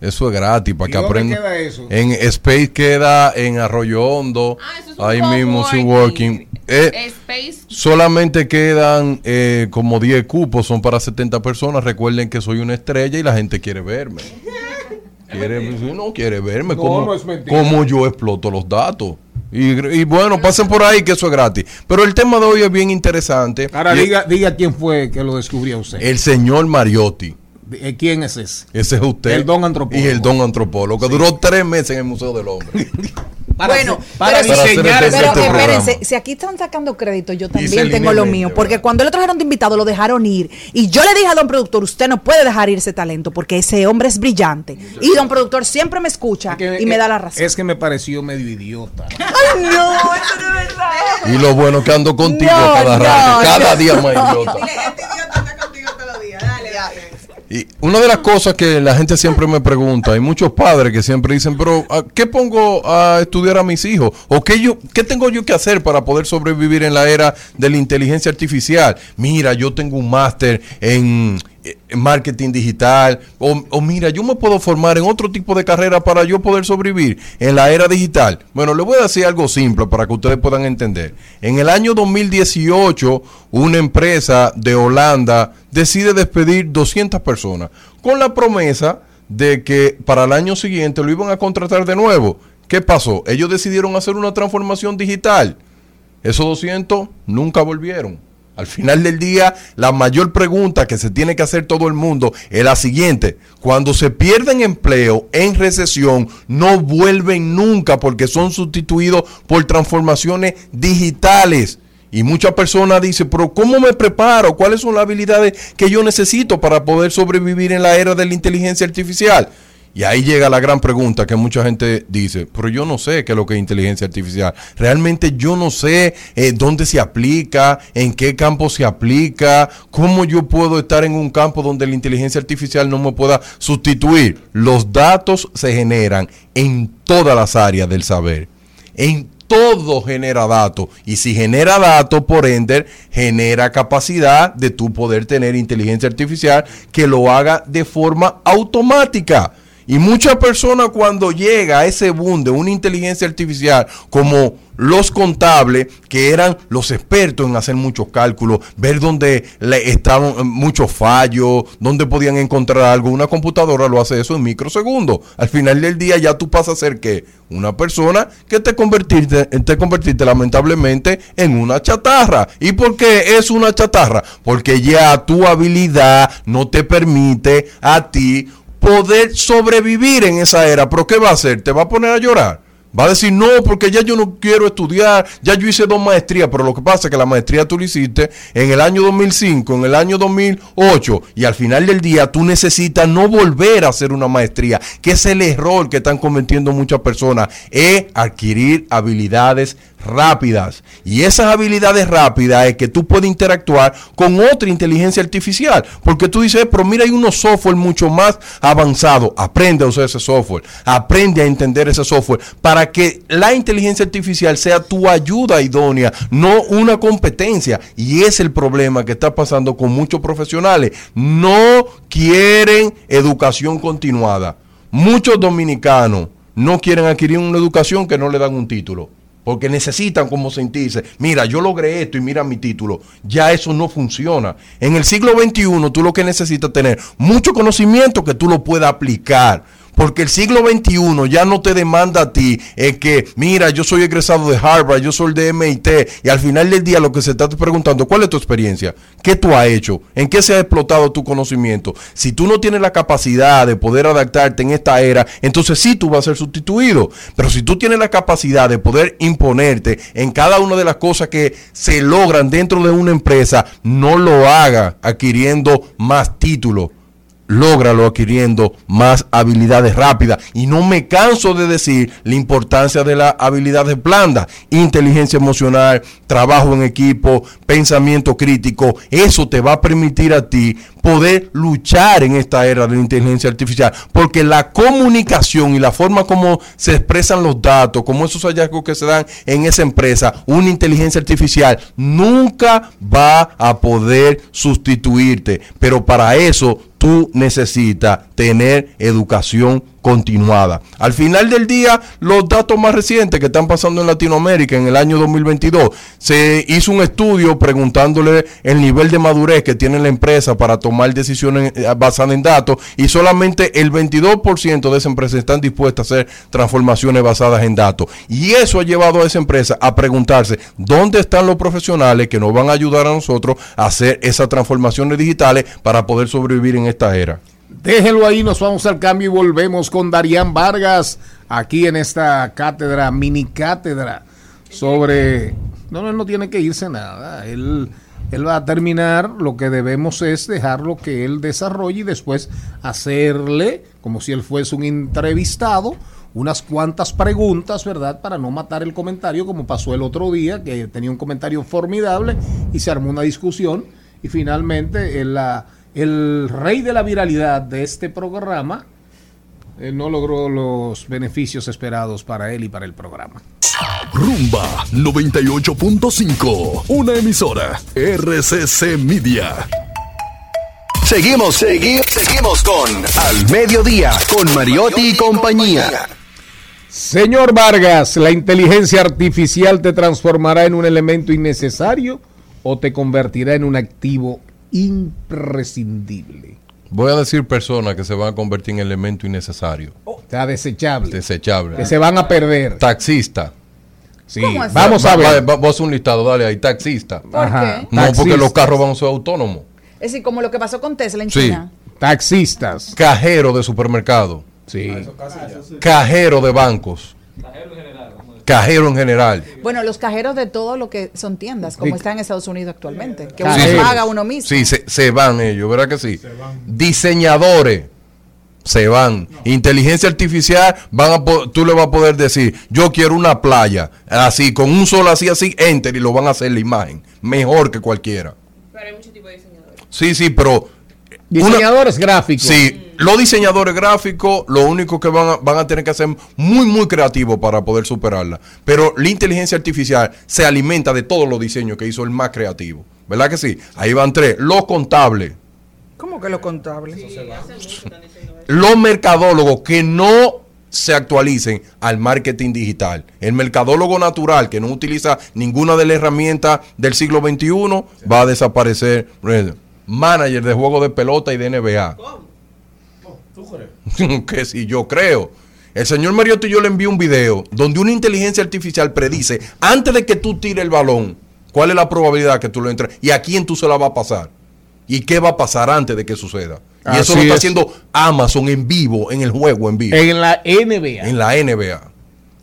Eso es gratis para ¿Y que dónde aprenda. queda eso? En Space queda en Arroyo Hondo. ahí mismo, sí, working. Eh, Space. Solamente quedan eh, como 10 cupos, son para 70 personas. Recuerden que soy una estrella y la gente quiere verme. <laughs> Quiere, sí, no quiere verme No, como, no es mentira. como yo exploto los datos. Y, y bueno, pasen por ahí que eso es gratis. Pero el tema de hoy es bien interesante. Ahora diga, diga quién fue que lo descubrió usted. El señor Mariotti. Eh, ¿Quién es ese? Ese es usted. El don antropólogo. Y el don antropólogo, que duró tres meses en el Museo del Hombre. <laughs> Para bueno, hacer- para pero, sí, diseñar pero este espérense, si aquí están sacando crédito, yo también tengo lo mío, porque cuando lo trajeron de invitado lo dejaron ir y yo le dije a don productor, usted no puede dejar ir ese talento porque ese hombre es brillante y don productor siempre me escucha y me da la razón. Es que me pareció medio idiota. <laughs> Ay, no, eso no es verdad. Y lo bueno que ando contigo No, cada no, rato, cada no. día más idiota. Y una de las cosas que la gente siempre me pregunta, hay muchos padres que siempre dicen, pero ¿a ¿qué pongo a estudiar a mis hijos? ¿O qué, yo, qué tengo yo que hacer para poder sobrevivir en la era de la inteligencia artificial? Mira, yo tengo un máster en, en marketing digital, o, o mira, yo me puedo formar en otro tipo de carrera para yo poder sobrevivir en la era digital. Bueno, le voy a decir algo simple para que ustedes puedan entender. En el año 2018, una empresa de Holanda decide despedir 200 personas con la promesa de que para el año siguiente lo iban a contratar de nuevo. ¿Qué pasó? Ellos decidieron hacer una transformación digital. Esos 200 nunca volvieron. Al final del día, la mayor pregunta que se tiene que hacer todo el mundo es la siguiente. Cuando se pierden empleo en recesión, no vuelven nunca porque son sustituidos por transformaciones digitales. Y muchas personas dicen, pero ¿cómo me preparo? ¿Cuáles son las habilidades que yo necesito para poder sobrevivir en la era de la inteligencia artificial? Y ahí llega la gran pregunta que mucha gente dice, pero yo no sé qué es lo que es inteligencia artificial. Realmente yo no sé eh, dónde se aplica, en qué campo se aplica, cómo yo puedo estar en un campo donde la inteligencia artificial no me pueda sustituir. Los datos se generan en todas las áreas del saber. En todo genera datos. Y si genera datos, por ende, genera capacidad de tú poder tener inteligencia artificial que lo haga de forma automática. Y muchas personas cuando llega a ese boom de una inteligencia artificial como los contables, que eran los expertos en hacer muchos cálculos, ver dónde le estaban eh, muchos fallos, dónde podían encontrar algo, una computadora lo hace eso en microsegundos. Al final del día ya tú pasas a ser que una persona que te convertiste, te convertiste lamentablemente en una chatarra. ¿Y por qué es una chatarra? Porque ya tu habilidad no te permite a ti poder sobrevivir en esa era. ¿Pero qué va a hacer? ¿Te va a poner a llorar? Va a decir, no, porque ya yo no quiero estudiar, ya yo hice dos maestrías, pero lo que pasa es que la maestría tú la hiciste en el año 2005, en el año 2008, y al final del día tú necesitas no volver a hacer una maestría, que es el error que están cometiendo muchas personas, es adquirir habilidades rápidas. Y esas habilidades rápidas es que tú puedes interactuar con otra inteligencia artificial. Porque tú dices, "Eh, pero mira, hay unos software mucho más avanzados. Aprende a usar ese software. Aprende a entender ese software para que la inteligencia artificial sea tu ayuda idónea, no una competencia. Y es el problema que está pasando con muchos profesionales. No quieren educación continuada. Muchos dominicanos no quieren adquirir una educación que no le dan un título. Porque necesitan como sentirse, mira, yo logré esto y mira mi título. Ya eso no funciona. En el siglo XXI tú lo que necesitas tener mucho conocimiento que tú lo puedas aplicar. Porque el siglo XXI ya no te demanda a ti es que, mira, yo soy egresado de Harvard, yo soy de MIT, y al final del día lo que se está preguntando, ¿cuál es tu experiencia? ¿Qué tú has hecho? ¿En qué se ha explotado tu conocimiento? Si tú no tienes la capacidad de poder adaptarte en esta era, entonces sí tú vas a ser sustituido. Pero si tú tienes la capacidad de poder imponerte en cada una de las cosas que se logran dentro de una empresa, no lo haga adquiriendo más títulos lógralo adquiriendo más habilidades rápidas. Y no me canso de decir la importancia de las habilidades blandas, inteligencia emocional, trabajo en equipo, pensamiento crítico. Eso te va a permitir a ti poder luchar en esta era de la inteligencia artificial, porque la comunicación y la forma como se expresan los datos, como esos hallazgos que se dan en esa empresa, una inteligencia artificial nunca va a poder sustituirte, pero para eso tú necesitas tener educación continuada. Al final del día, los datos más recientes que están pasando en Latinoamérica en el año 2022, se hizo un estudio preguntándole el nivel de madurez que tiene la empresa para tomar decisiones eh, basadas en datos y solamente el 22% de esa empresa están dispuestas a hacer transformaciones basadas en datos. Y eso ha llevado a esa empresa a preguntarse dónde están los profesionales que nos van a ayudar a nosotros a hacer esas transformaciones digitales para poder sobrevivir en esta era. Déjenlo ahí, nos vamos al cambio y volvemos con Darían Vargas aquí en esta cátedra, mini cátedra, sobre... No, no, no tiene que irse nada. Él, él va a terminar, lo que debemos es dejarlo que él desarrolle y después hacerle, como si él fuese un entrevistado, unas cuantas preguntas, ¿verdad? Para no matar el comentario, como pasó el otro día, que tenía un comentario formidable y se armó una discusión y finalmente el, la- el rey de la viralidad de este programa eh, no logró los beneficios esperados para él y para el programa. Rumba 98.5, una emisora RCC Media. Seguimos, seguimos, seguimos con Al Mediodía, con Mariotti y compañía. Señor Vargas, ¿la inteligencia artificial te transformará en un elemento innecesario o te convertirá en un activo imprescindible? Voy a decir personas que se van a convertir en elemento innecesario. O sea, desechable. Desechable. Que se van a perder. Taxista. Sí, vamos a Va- ver. va- Vamos a hacer un listado, dale ahí, taxista. ¿Por Ajá. qué? No, porque los carros van a ser autónomos. Es decir, como lo que pasó con Tesla en Sí. China. Taxistas. Cajero de supermercado. Sí. Cajero de bancos. Cajero en general. Bueno, los cajeros de todo lo que son tiendas, como Sí. está en Estados Unidos actualmente, que sí. uno paga uno mismo. Sí, se, se van ellos, ¿verdad que sí? Diseñadores se van. Inteligencia artificial, van a tú le vas a poder decir, yo quiero una playa, así, con un sol así, así, enter y lo van a hacer la imagen. Mejor que cualquiera. Pero hay muchos tipos de diseñadores. Sí, sí, pero... Diseñadores gráficos. Sí, los diseñadores gráficos, lo único que van a, van a tener que ser muy, muy creativos para poder superarla. Pero la inteligencia artificial se alimenta de todos los diseños que hizo el más creativo. ¿Verdad que sí? Ahí van tres. Los contables, ¿Cómo que lo contable? los mercadólogos que no se actualicen al marketing digital. El mercadólogo natural que no utiliza ninguna de las herramientas del siglo XXI va a desaparecer. Manager de juegos de pelota y de NBA. <laughs> que si yo creo. El señor Mariotti yo le envío un video donde una inteligencia artificial predice antes de que tú tires el balón cuál es la probabilidad que tú lo entres y a quién tú se la va a pasar y qué va a pasar antes de que suceda. Y eso lo está es. haciendo Amazon en vivo, en el juego en vivo. En la NBA. En la NBA.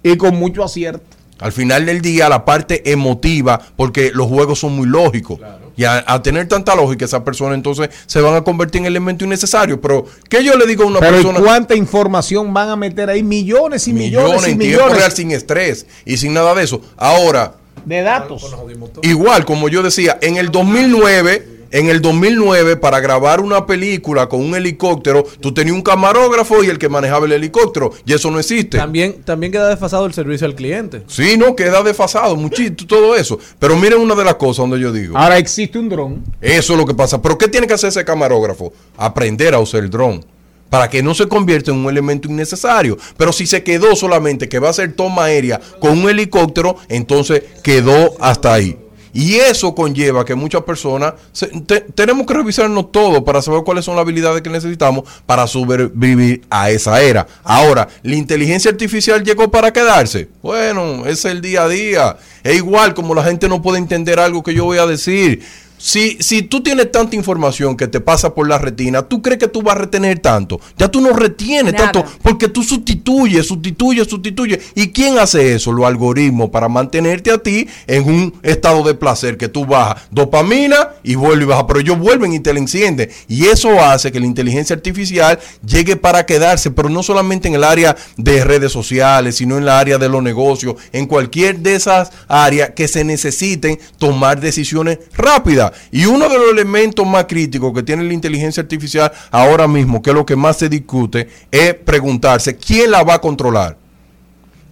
Y con mucho acierto. Al final del día, la parte emotiva, porque los juegos son muy lógicos. Y a, a tener tanta lógica, esa persona entonces se van a convertir en elemento innecesario. Pero, ¿qué yo le digo a una Pero ¿y persona? cuánta información van a meter ahí? Millones y millones, millones y en tiempo millones real sin estrés y sin nada de eso. Ahora, de datos. igual como yo decía, en el 2009, en el 2009 para grabar una película con un helicóptero, tú tenías un camarógrafo y el que manejaba el helicóptero y eso no existe. También, también queda desfasado el servicio al cliente. Sí, no, queda desfasado, muchito, todo eso. Pero miren una de las cosas donde yo digo. Ahora existe un dron. Eso es lo que pasa. Pero ¿qué tiene que hacer ese camarógrafo? Aprender a usar el dron. Para que no se convierta en un elemento innecesario. Pero si se quedó solamente que va a hacer toma aérea con un helicóptero, entonces quedó hasta ahí. Y eso conlleva que muchas personas se- te- tenemos que revisarnos todo para saber cuáles son las habilidades que necesitamos para sobrevivir a esa era. Ahora, ¿la inteligencia artificial llegó para quedarse? Bueno, es el día a día. Es igual como la gente no puede entender algo que yo voy a decir. Si, si tú tienes tanta información que te pasa por la retina, ¿tú crees que tú vas a retener tanto? Ya tú no retienes Nada. tanto porque tú sustituyes, sustituyes, sustituyes. ¿Y quién hace eso? Los algoritmos para mantenerte a ti en un estado de placer que tú bajas dopamina y vuelves y bajas, pero ellos vuelven y te la encienden. Y eso hace que la inteligencia artificial llegue para quedarse, pero no solamente en el área de redes sociales, sino en la área de los negocios, en cualquier de esas áreas que se necesiten tomar decisiones rápidas. Y uno de los elementos más críticos que tiene la inteligencia artificial ahora mismo, que es lo que más se discute, es preguntarse quién la va a controlar.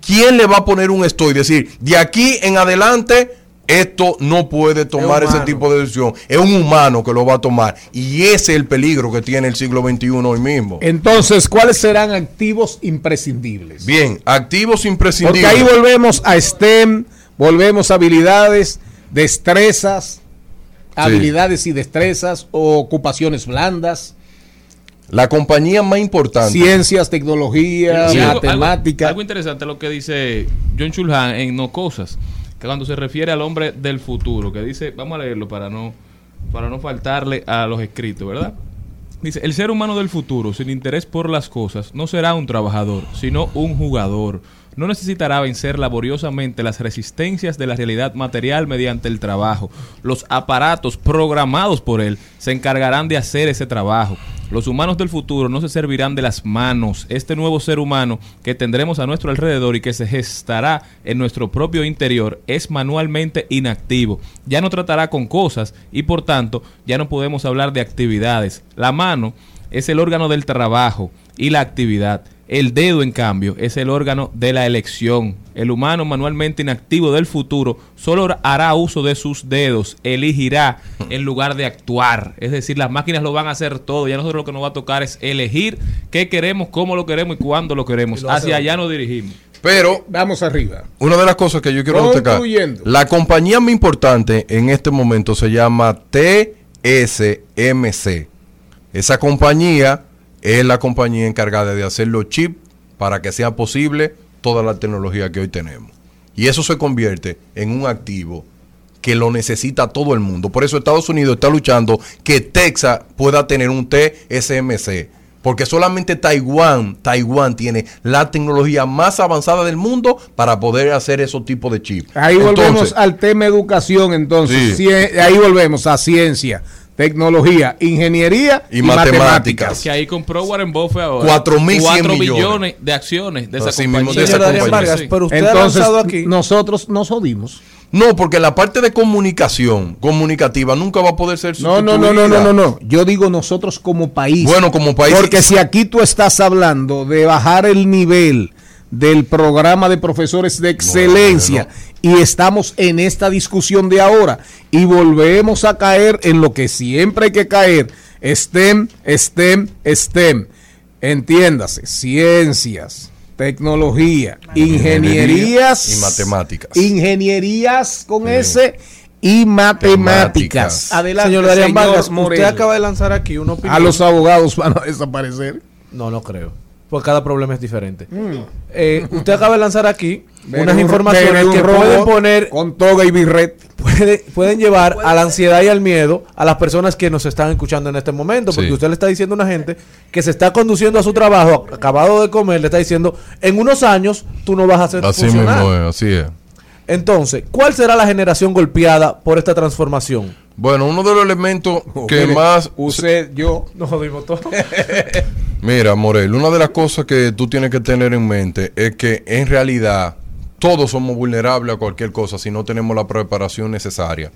¿Quién le va a poner un estoy? Decir, de aquí en adelante, esto no puede tomar ese tipo de decisión. Es un humano que lo va a tomar. Y ese es el peligro que tiene el siglo XXI hoy mismo. Entonces, ¿cuáles serán activos imprescindibles? Bien, activos Porque imprescindibles. ahí volvemos a STEM, volvemos a habilidades, destrezas, habilidades y destrezas, o ocupaciones blandas, La compañía más importante. ciencias, tecnología, Sí, matemática. Algo, algo interesante lo que dice John Chulhan en No Cosas, que cuando se refiere al hombre del futuro, que dice, vamos a leerlo para no, para no faltarle a los escritos, ¿verdad? Dice, el ser humano del futuro, sin interés por las cosas, no será un trabajador, sino un jugador. No necesitará vencer laboriosamente las resistencias de la realidad material mediante el trabajo. Los aparatos programados por él se encargarán de hacer ese trabajo. Los humanos del futuro no se servirán de las manos. Este nuevo ser humano que tendremos a nuestro alrededor y que se gestará en nuestro propio interior es manualmente inactivo. Ya no tratará con cosas y por tanto ya no podemos hablar de actividades. La mano es el órgano del trabajo y la actividad. El dedo, en cambio, es el órgano de la elección. El humano manualmente inactivo del futuro solo hará uso de sus dedos, elegirá en lugar de actuar. Es decir, las máquinas lo van a hacer todo. Ya nosotros lo que nos va a tocar es elegir qué queremos, cómo lo queremos y cuándo lo queremos. Lo Hacia allá nos dirigimos. Pero vamos arriba. Una de las cosas que yo quiero destacar, la compañía más importante en este momento se llama TSMC. Esa compañía es la compañía encargada de hacer los chips para que sea posible toda la tecnología que hoy tenemos. Y eso se convierte en un activo que lo necesita todo el mundo. Por eso Estados Unidos está luchando que Texas pueda tener un TSMC. Porque solamente Taiwán, Taiwán tiene la tecnología más avanzada del mundo para poder hacer esos tipos de chips. Ahí Entonces, volvemos al tema educación, entonces. Sí. Ahí volvemos a ciencia, tecnología, ingeniería y, Y matemáticas. matemáticas. Que ahí compró Warren Buffett ahora. 4.100 4 millones. billones de acciones de esa Así mismo, compañía. de esa Señor Adrián compañía. Vargas, Sí. pero usted ha Entonces, lanzado aquí. nosotros nos jodimos. No, porque la parte de comunicación, comunicativa, nunca va a poder ser No, no, no, no, no, no, no. Yo digo nosotros como país. Bueno, como país- Porque si aquí tú estás hablando de bajar el nivel del programa de profesores de excelencia y estamos en esta discusión de ahora y volvemos a caer en lo que siempre hay que caer, STEM, STEM, STEM. Entiéndase, ciencias, tecnología, ingenierías y matemáticas. Ingenierías con S y matemáticas. Adelante, señor Darían Vargas, usted acaba de lanzar aquí una opinión. A los abogados van a desaparecer. No, no creo. Porque cada problema es diferente. Mm. Eh, usted acaba de lanzar aquí unas un- informaciones que pueden poner con toga y birret. puede- pueden llevar a la ansiedad y al miedo a las personas que nos están escuchando en este momento. Porque Sí. usted le está diciendo a una gente que se está conduciendo a su trabajo, acabado de comer, le está diciendo, en unos años tú no vas a ser Así funcional". mismo es, así es. Entonces, ¿cuál será la generación golpeada por esta transformación? Bueno, uno de los elementos que Mire, más... Usted, yo. Nos jodimos todo. <laughs> Mira, Morel, una de las cosas que tú tienes que tener en mente es que en realidad todos somos vulnerables a cualquier cosa si no tenemos la preparación necesaria.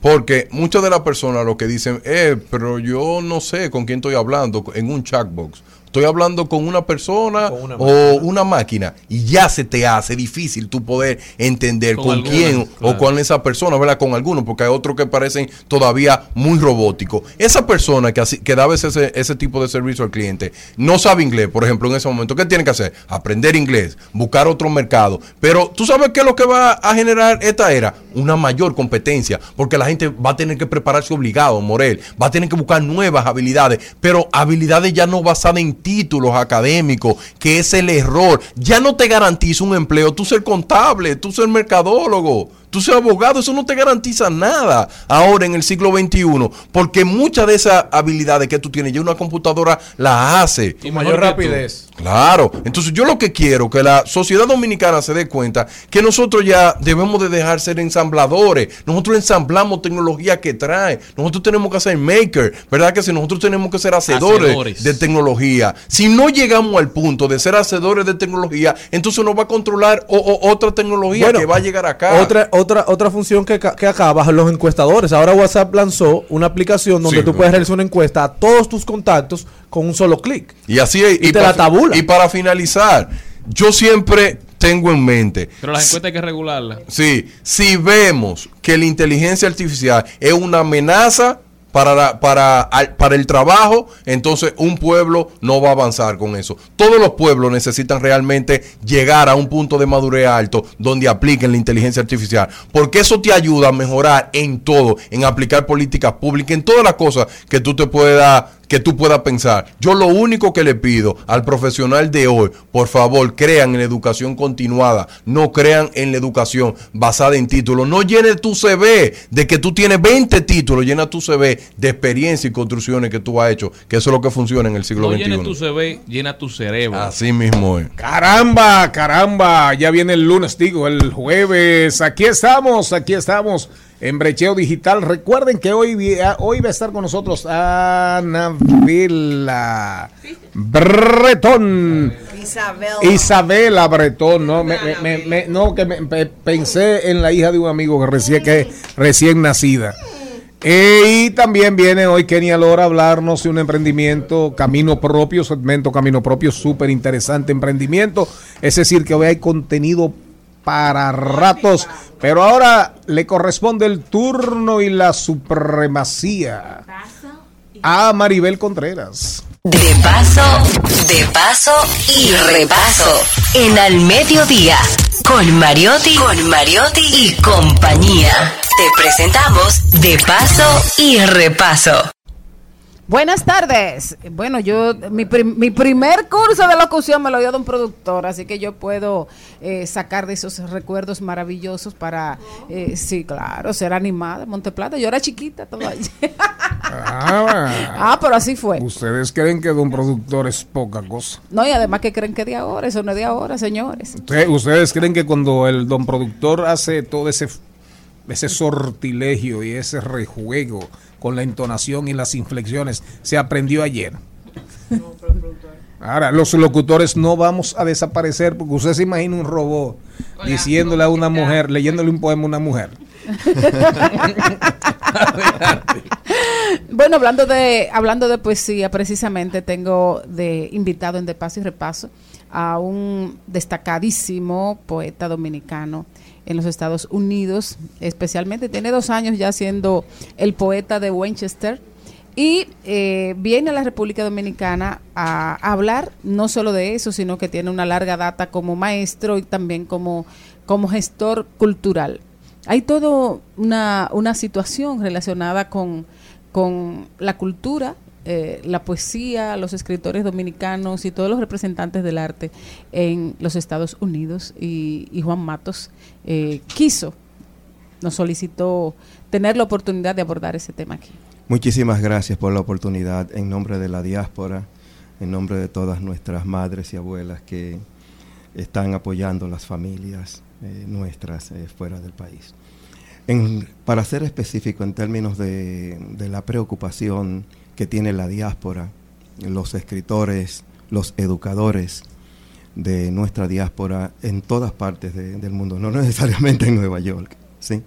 Porque muchas de las personas lo que dicen, eh, pero yo no sé con quién estoy hablando en un chatbox. Estoy hablando con una persona una o una máquina y ya se te hace difícil tú poder entender Con quién o claro. con esa persona, ¿verdad? Con algunos, porque hay otros que parecen todavía muy robóticos. Esa persona que, así, que da a veces ese, ese tipo de servicio al cliente no sabe inglés, por ejemplo, en ese momento, ¿qué tiene que hacer? Aprender inglés, buscar otro mercado. Pero tú sabes qué es lo que va a generar esta era? Una mayor competencia, porque la gente va a tener que prepararse obligado, Morel, va a tener que buscar nuevas habilidades, pero habilidades ya no basadas en títulos académicos, que es el error. Ya no te garantiza un empleo, tú ser contable, tú ser mercadólogo. Tú ser abogado, eso no te garantiza nada ahora en el siglo XXI, porque muchas de esas habilidades que tú tienes ya una computadora la hace. Y mayor rapidez. Claro, entonces yo lo que quiero que la sociedad dominicana se dé cuenta que nosotros ya debemos de dejar ser ensambladores. Nosotros ensamblamos tecnología que trae. Nosotros tenemos que ser maker, ¿verdad? Que si nosotros tenemos que ser hacedores, Hacedores. de tecnología. Si no llegamos al punto de ser hacedores de tecnología, entonces nos va a controlar o- o- otra tecnología Bueno, que va a llegar acá. Otra, otra, otra función que, que acaba los encuestadores. Ahora WhatsApp lanzó una aplicación donde Sí, tú puedes realizar una encuesta a todos tus contactos con un solo clic. Y así es. Y te pa- la tabula. Y para finalizar, yo siempre tengo en mente. Pero las encuestas hay que regularlas. Sí, si vemos que la inteligencia artificial es una amenaza para, para, para el trabajo, entonces un pueblo no va a avanzar con eso. Todos los pueblos necesitan realmente llegar a un punto de madurez alto donde apliquen la inteligencia artificial, porque eso te ayuda a mejorar en todo, en aplicar políticas públicas, en todas las cosas que tú te puedas que tú puedas pensar. Yo lo único que le pido al profesional de hoy, por favor, crean en la educación continuada, no crean en la educación basada en títulos. No llene tu CV de que tú tienes 20 títulos, llena tu CV de experiencia y construcciones que tú has hecho, que eso es lo que funciona en el siglo No XXI. llenes tu CV, llena tu cerebro. Así mismo es. Caramba, caramba, ya viene el lunes, digo, el jueves. Aquí estamos, aquí estamos en Brecheo Digital. Recuerden que hoy, ah, hoy va a estar con nosotros Ana Vila Bretón. Isabel. Isabela Bretón, no, me, me- me- me- no que pensé en la hija de un amigo que recién, que recién nacida. Eh, y también viene hoy Kenia Lora a hablarnos de un emprendimiento, Camino Propio, segmento Camino Propio, súper interesante emprendimiento. Es decir, que hoy hay contenido para ratos, pero ahora le corresponde el turno y la supremacía a Maribel Contreras. De paso, de paso y repaso. En al mediodía. Con Mariotti, con Mariotti y compañía. Te presentamos De paso y repaso. Buenas tardes. Bueno, yo mi, prim- mi primer curso de locución me lo dio de un productor, así que yo puedo eh, sacar de esos recuerdos maravillosos para, eh, sí, claro, ser animada en Monteplata. Yo era chiquita todavía. Ah, <laughs> ah, pero así fue. Ustedes creen que don productor es poca cosa. No, y además que creen que de ahora, eso no es de ahora, señores. Usted- Ustedes creen que cuando el don productor hace todo ese, ese sortilegio y ese rejuego con la entonación y las inflexiones, se aprendió ayer. Ahora, los locutores no vamos a desaparecer porque usted se imagina un robot diciéndole a una mujer, leyéndole un poema a una mujer. <laughs> Bueno, hablando de hablando de poesía, precisamente tengo de invitado en De Paso y Repaso a un destacadísimo poeta dominicano en los Estados Unidos, especialmente tiene dos años ya siendo el poeta de Winchester y eh, viene a la República Dominicana a, hablar no solo de eso, sino que tiene una larga data como maestro y también como, como gestor cultural. Hay toda una, una situación relacionada con, con la cultura, eh, la poesía, los escritores dominicanos y todos los representantes del arte en los Estados Unidos. Y, Juan Matos eh, quiso, nos solicitó tener la oportunidad de abordar ese tema aquí. Muchísimas gracias por la oportunidad en nombre de la diáspora, en nombre de todas nuestras madres y abuelas que están apoyando las familias eh, nuestras fuera del país. Para ser específico en términos de la preocupación que tiene la diáspora, los escritores, los educadores de nuestra diáspora en todas partes de- del mundo, no <laughs> necesariamente en Nueva York, ¿sí?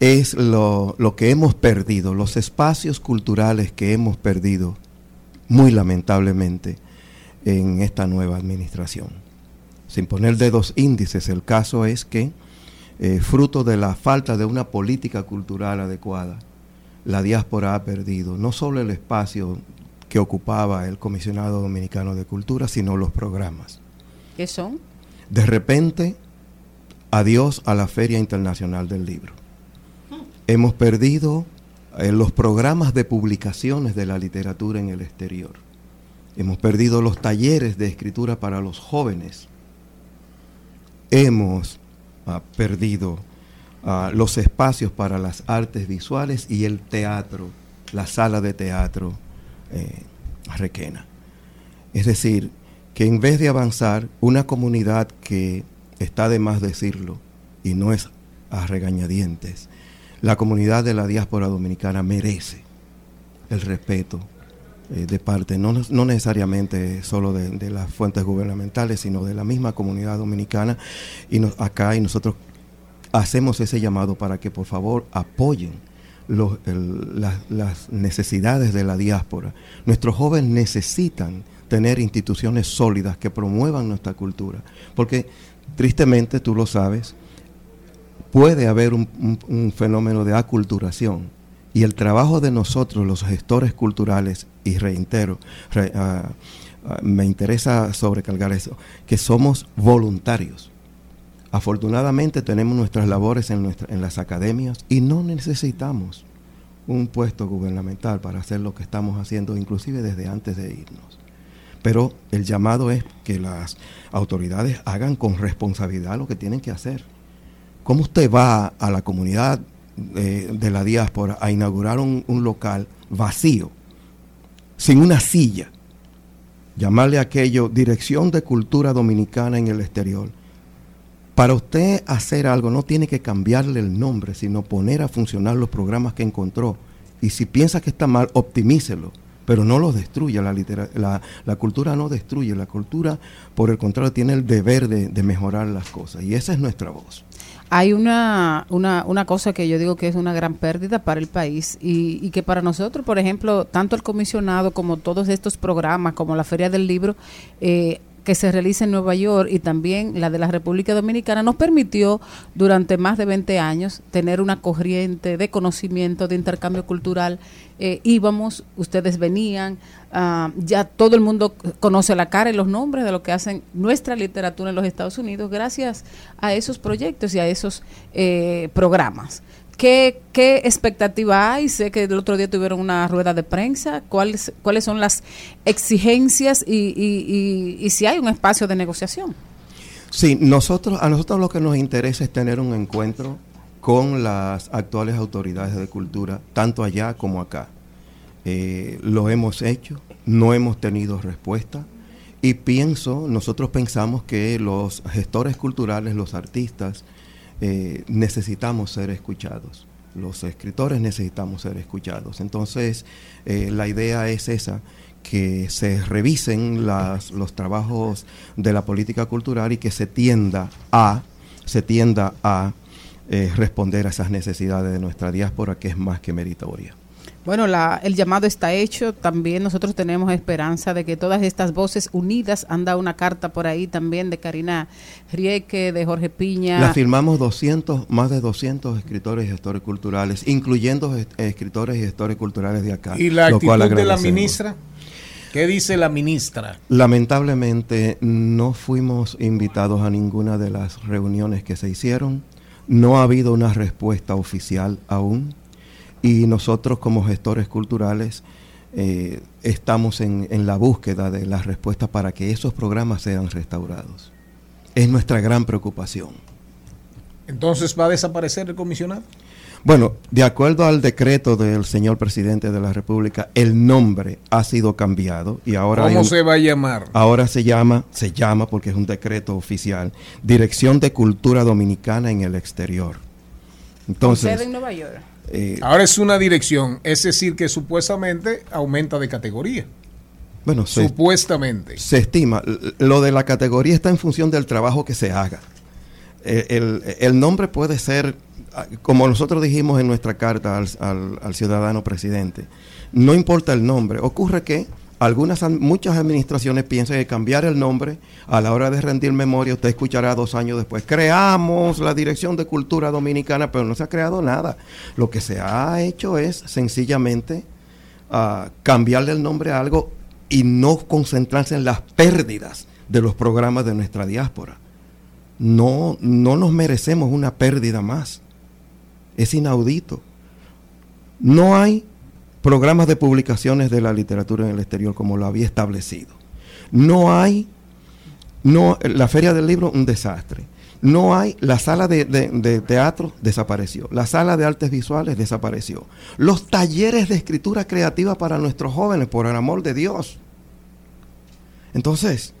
es lo, lo que hemos perdido, los espacios culturales que hemos perdido, muy lamentablemente, en esta nueva administración. Sin poner dedos índices, el caso es que, eh, fruto de la falta de una política cultural adecuada, la diáspora ha perdido no solo el espacio que ocupaba el comisionado dominicano de cultura, sino los programas. ¿Qué son? De repente, adiós a la Feria Internacional del Libro. Hemos perdido eh, los programas de publicaciones de la literatura en el exterior. Hemos perdido los talleres de escritura para los jóvenes. Hemos ah, perdido ah, los espacios para las artes visuales y el teatro, la sala de teatro eh, requena. Es decir, que en vez de avanzar, una comunidad que está de más decirlo y no es a regañadientes, la comunidad de la diáspora dominicana merece el respeto eh, de parte, no, no necesariamente solo de, las fuentes gubernamentales, sino de la misma comunidad dominicana y acá y nosotros hacemos ese llamado para que por favor apoyen las, necesidades de la diáspora. Nuestros jóvenes necesitan tener instituciones sólidas que promuevan nuestra cultura, porque tristemente, tú lo sabes, puede haber un, fenómeno de aculturación y el trabajo de nosotros, los gestores culturales, y reitero, re- ah, ah, me interesa sobrecargar eso, que somos voluntarios. Afortunadamente tenemos nuestras labores en, nuestra- en las academias y no necesitamos un puesto gubernamental para hacer lo que estamos haciendo, inclusive desde antes de irnos. Pero el llamado es que las autoridades hagan con responsabilidad lo que tienen que hacer. ¿Cómo usted va a la comunidad eh, de la diáspora a inaugurar un, un local vacío, sin una silla? Llamarle aquello Dirección de Cultura Dominicana en el exterior. Para usted hacer algo no tiene que cambiarle el nombre, sino poner a funcionar los programas que encontró. Y si piensa que está mal, optimícelo, pero no los destruya. La, la, la cultura no destruye, la cultura, por el contrario, tiene el deber de, de mejorar las cosas. Y esa es nuestra voz. Hay una, una, una cosa que yo digo que es una gran pérdida para el país y, y que para nosotros, por ejemplo, tanto el comisionado como todos estos programas, como la Feria del Libro, eh, que se realiza en Nueva York y también la de la República Dominicana, nos permitió durante más de 20 años tener una corriente de conocimiento, de intercambio cultural. Eh, íbamos, ustedes venían, ah, ya todo el mundo conoce la cara y los nombres de lo que hacen nuestra literatura en los Estados Unidos gracias a esos proyectos y a esos eh, programas. ¿Qué, ¿Qué expectativa hay? Sé que el otro día tuvieron una rueda de prensa. ¿Cuáles, cuáles son las exigencias y, y- y- si hay un espacio de negociación? Sí, nosotros, a nosotros lo que nos interesa es tener un encuentro con las actuales autoridades de cultura, tanto allá como acá. Eh, lo hemos hecho, no hemos tenido respuesta y pienso, nosotros pensamos que los gestores culturales, los artistas, eh, necesitamos ser escuchados. Los escritores necesitamos ser escuchados. Entonces, eh, la idea es esa, que se revisen las- los trabajos de la política cultural y que se tienda a, se tienda a eh, responder a esas necesidades de nuestra diáspora, que es más que meritoria. Bueno, la, el llamado está hecho. También nosotros tenemos esperanza de que todas estas voces unidas, anda una carta por ahí también de Karina Rieke, de Jorge Piña. La firmamos 200, más de 200 escritores y gestores culturales, incluyendo gest- escritores y gestores culturales de acá. ¿Y la lo actitud cual de la ministra? ¿Qué dice la ministra? Lamentablemente no fuimos invitados a ninguna de las reuniones que se hicieron. No ha habido una respuesta oficial aún. Y nosotros como gestores culturales eh, estamos en, en la búsqueda de las respuestas para que esos programas sean restaurados. Es nuestra gran preocupación. Entonces va a desaparecer el comisionado. Bueno, de acuerdo al decreto del señor presidente de la República, el nombre ha sido cambiado y ahora ¿Cómo un- se va a llamar? Ahora se llama, se llama porque es un decreto oficial, Dirección de Cultura Dominicana en el Exterior. Entonces, en Nueva York. Eh, Ahora es una dirección, es decir, que supuestamente aumenta de categoría. bueno, Supuestamente. se estima, lo de la categoría está en función del trabajo que se haga. Eh, El, el nombre puede ser, ah, como nosotros dijimos en nuestra carta al, al- al ciudadano presidente, no importa el nombre, ocurre que algunas, muchas administraciones piensan que cambiar el nombre a la hora de rendir memoria, usted escuchará dos años después, creamos la Dirección de Cultura Dominicana, pero no se ha creado nada. Lo que se ha hecho es sencillamente ah, cambiarle el nombre a algo y no concentrarse en las pérdidas de los programas de nuestra diáspora. No, no nos merecemos una pérdida más. Es inaudito. No hay programas de publicaciones de la literatura en el exterior como lo había establecido. No hay, no, la Feria del Libro, un desastre. No hay, la sala de, de- teatro desapareció, la sala de artes visuales desapareció, los talleres de escritura creativa para nuestros jóvenes, por el amor de Dios. Entonces,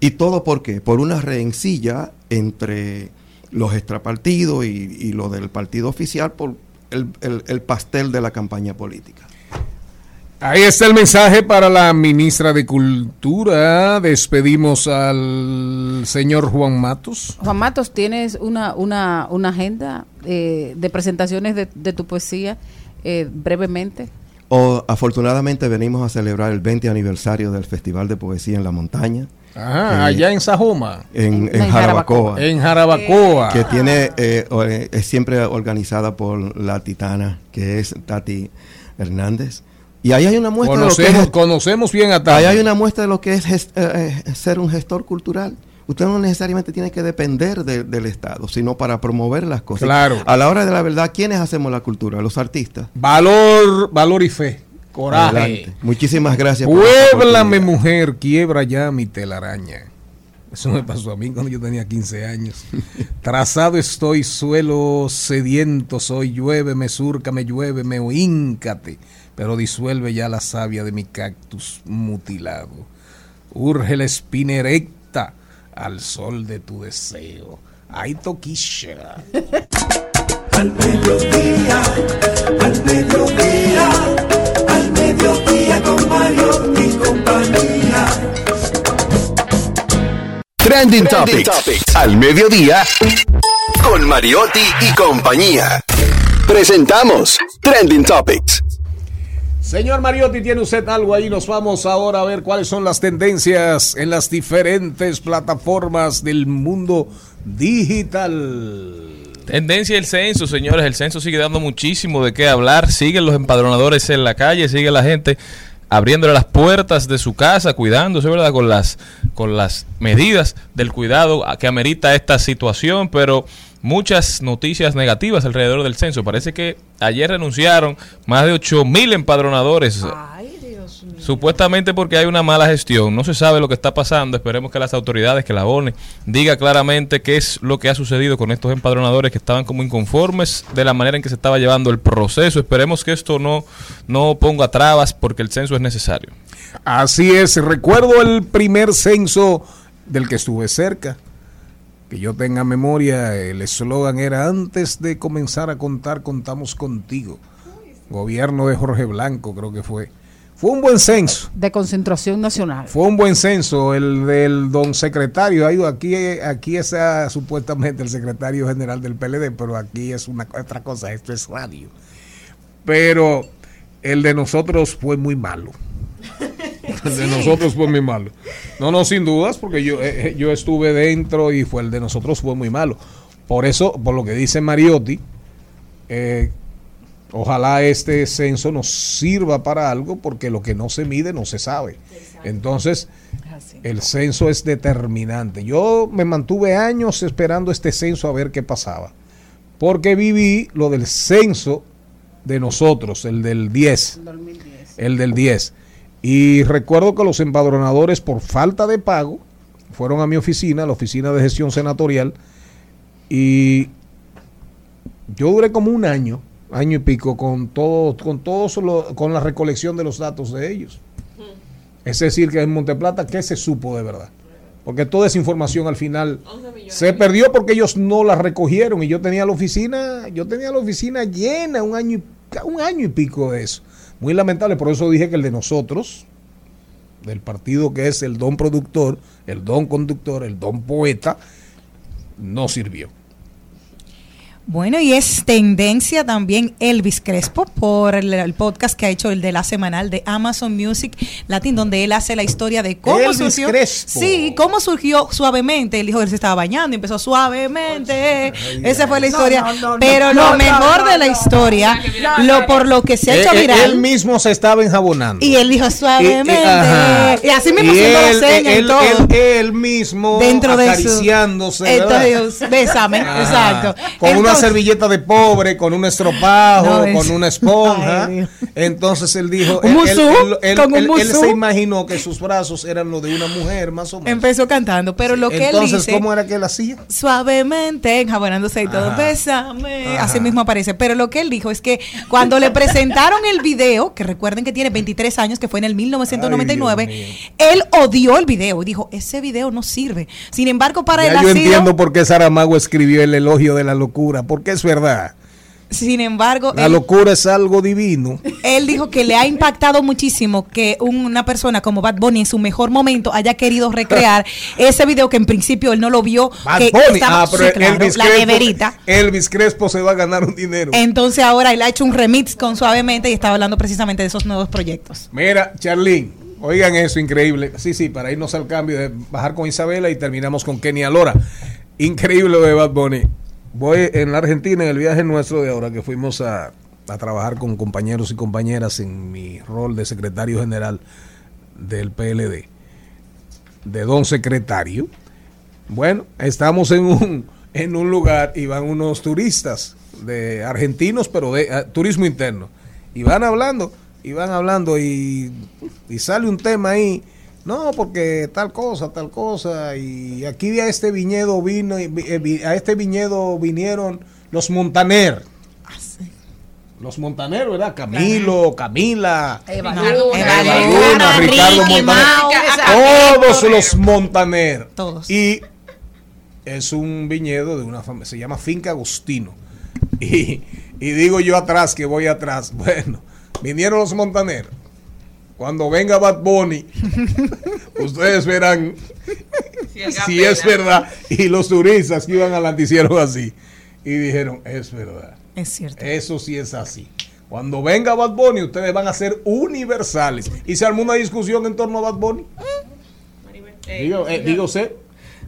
¿y todo por qué? Por una rencilla entre los extrapartidos y, y lo del partido oficial por el- el pastel de la campaña política. Ahí está el mensaje para la ministra de Cultura. Despedimos al señor Juan Matos. Juan Matos, ¿tienes una, una, una agenda eh, de presentaciones de, de tu poesía eh, brevemente? O, afortunadamente venimos a celebrar el 20 aniversario del Festival de Poesía en la Montaña. Ajá, Eh, allá en Sajoma. En, en En Jarabacoa. En Jarabacoa. Que tiene, eh, eh, es siempre organizada por la titana, que es Tati Hernández. Y ahí hay una muestra de lo que Conocemos, es conocemos bien a Ahí hay una muestra de lo que es gest- eh, eh, ser un gestor cultural. usted no necesariamente tiene que depender de- del Estado, sino para promover las cosas. Claro. A la hora de la verdad, ¿quiénes hacemos la cultura? Los artistas. Valor, valor y fe. Coraje. Adelante. Muchísimas gracias. Puéblame, mujer, quiebra ya mi telaraña. Eso me pasó a mí cuando yo tenía 15 años. <laughs> Trazado estoy, suelo sediento soy, lluéveme, súrcame, lluéveme o híncate, pero disuelve ya la savia de mi cactus mutilado. Urge la espina erecta al sol de tu deseo. Ay, toquisha. Al mediodía, al mediodía, al mediodía con Mario y compañía. Trending, Topics. Al mediodía. Con Mariotti y compañía. Presentamos Trending Topics. Señor Mariotti, ¿tiene usted algo ahí? Nos vamos ahora a ver cuáles son las tendencias en las diferentes plataformas del mundo digital. Tendencia el censo, señores. El censo sigue dando muchísimo de qué hablar. Siguen los empadronadores en la calle, sigue la gente abriéndole las puertas de su casa, cuidándose, ¿verdad? Con las, con las medidas del cuidado que amerita esta situación, pero muchas noticias negativas alrededor del censo. Parece que ayer renunciaron más de 8 mil empadronadores. Supuestamente porque hay una mala gestión. No se sabe lo que está pasando. Esperemos que las autoridades, que la ONE, diga claramente qué es lo que ha sucedido con estos empadronadores que estaban como inconformes de la manera en que se estaba llevando el proceso. Esperemos que esto no, no ponga trabas porque el censo es necesario. Así es, recuerdo el primer censo del que estuve cerca. Que yo tenga memoria, el eslogan era antes de comenzar a contar, contamos contigo. Gobierno de Jorge Blanco, creo que fue. Fue un buen censo. De concentración nacional. Fue un buen censo el del don secretario. Aquí, aquí está supuestamente el secretario general del PLD, pero aquí es una otra cosa, esto es radio. Pero el de nosotros fue muy malo. El <laughs> de nosotros fue muy malo. No, no, sin dudas, porque yo, eh, eh, yo estuve dentro y fue el de nosotros fue muy malo. Por eso, por lo que dice Mariotti, eh, ojalá este censo nos sirva para algo, porque lo que no se mide no se sabe. Entonces, el censo es determinante. Yo me mantuve años esperando este censo a ver qué pasaba, porque viví lo del censo de nosotros, el del 10, el del 10. Y recuerdo que los empadronadores, por falta de pago, fueron a mi oficina, la oficina de gestión senatorial, y yo duré como un año, año y pico, con todo, con todos con la recolección de los datos de ellos. Es decir, que en Monteplata, ¿qué se supo de verdad? Porque toda esa información al final se perdió porque ellos no la recogieron y yo tenía la oficina, yo tenía la oficina llena un año un año y pico de eso. Muy lamentable, por eso dije que el de nosotros, del partido que es el don productor, el don conductor, el don poeta, no sirvió. Bueno, y es tendencia también Elvis Crespo por el, el podcast que ha hecho el de la semanal de Amazon Music Latin, donde él hace la historia de cómo Elvis surgió. Crespo. Sí, cómo surgió suavemente. Él dijo que él se estaba bañando y empezó suavemente. Esa fue la historia. no, no, no, Pero no, lo no, mejor no, de la no. historia, lo por lo que se ha hecho Eh, eh, viral. Él mismo se estaba enjabonando. y él dijo suavemente. Y, así mismo Y haciendo la él, seña y él- todo. él- él mismo Dentro de. Entonces, bésame, Ajá. exacto. Con una Servilleta de pobre, con un estropajo, No, con una esponja. Ay. Entonces él dijo, Un él, musú, él- él- él- él se imaginó que sus brazos eran los de una mujer, más o menos. Empezó cantando, pero lo que él Entonces, dice. ¿cómo era que él hacía? suavemente, enjabonándose y todo, bésame, así mismo aparece. Pero lo que él dijo es que cuando le presentaron el video, que recuerden que tiene 23 años, que fue en el 1999, él odió el video y dijo, ese video no sirve. Sin embargo, para él Ya ha yo sido- entiendo por qué Saramago escribió el elogio de la locura, porque es verdad. sin embargo, La él, locura es algo divino. él dijo que le ha impactado muchísimo que una persona como Bad Bunny en su mejor momento haya querido recrear <laughs> ese video que en principio él no lo vio. Bad que Bunny. estaba- Ah, pero sí, claro, Elvis, la Crespo, neverita. Elvis Crespo se va a ganar un dinero. Entonces ahora él ha hecho un remix con Suavemente y estaba hablando precisamente de esos nuevos proyectos. Mira, Charlene, oigan eso, increíble. Sí, sí, para irnos al cambio, de bajar con Isabela y terminamos con Kenia Lora. Increíble lo de Bad Bunny. Voy en la Argentina, en el viaje nuestro de ahora, que fuimos a, a trabajar con compañeros y compañeras en mi rol de secretario general del PLD, de don secretario. Bueno, estamos en un, en un lugar y van unos turistas de argentinos, pero de ah, turismo interno. Y van hablando, y van hablando y, y sale un tema ahí. No, porque tal cosa, tal cosa. Y aquí a este viñedo vino, eh, vi- a este viñedo vinieron los Montaner. Los Montaner, ¿verdad? Camilo, Camila, Eva Eva Luna, Luna, Ricardo Ricky Montaner. Mao. Todos los Montaner. Todos. Y es un viñedo de una familia, se llama Finca Agustino. <laughs> Y, y digo yo atrás, que voy atrás. <laughs> Bueno, vinieron los Montaner. Cuando venga Bad Bunny, <laughs> ustedes verán si es verdad. Y los turistas que iban adelante hicieron así. Y dijeron, es verdad. Es cierto. Eso sí es así. Cuando venga Bad Bunny, ustedes van a ser universales. ¿Y se armó una discusión en torno a Bad Bunny? Digo, eh, digo usted,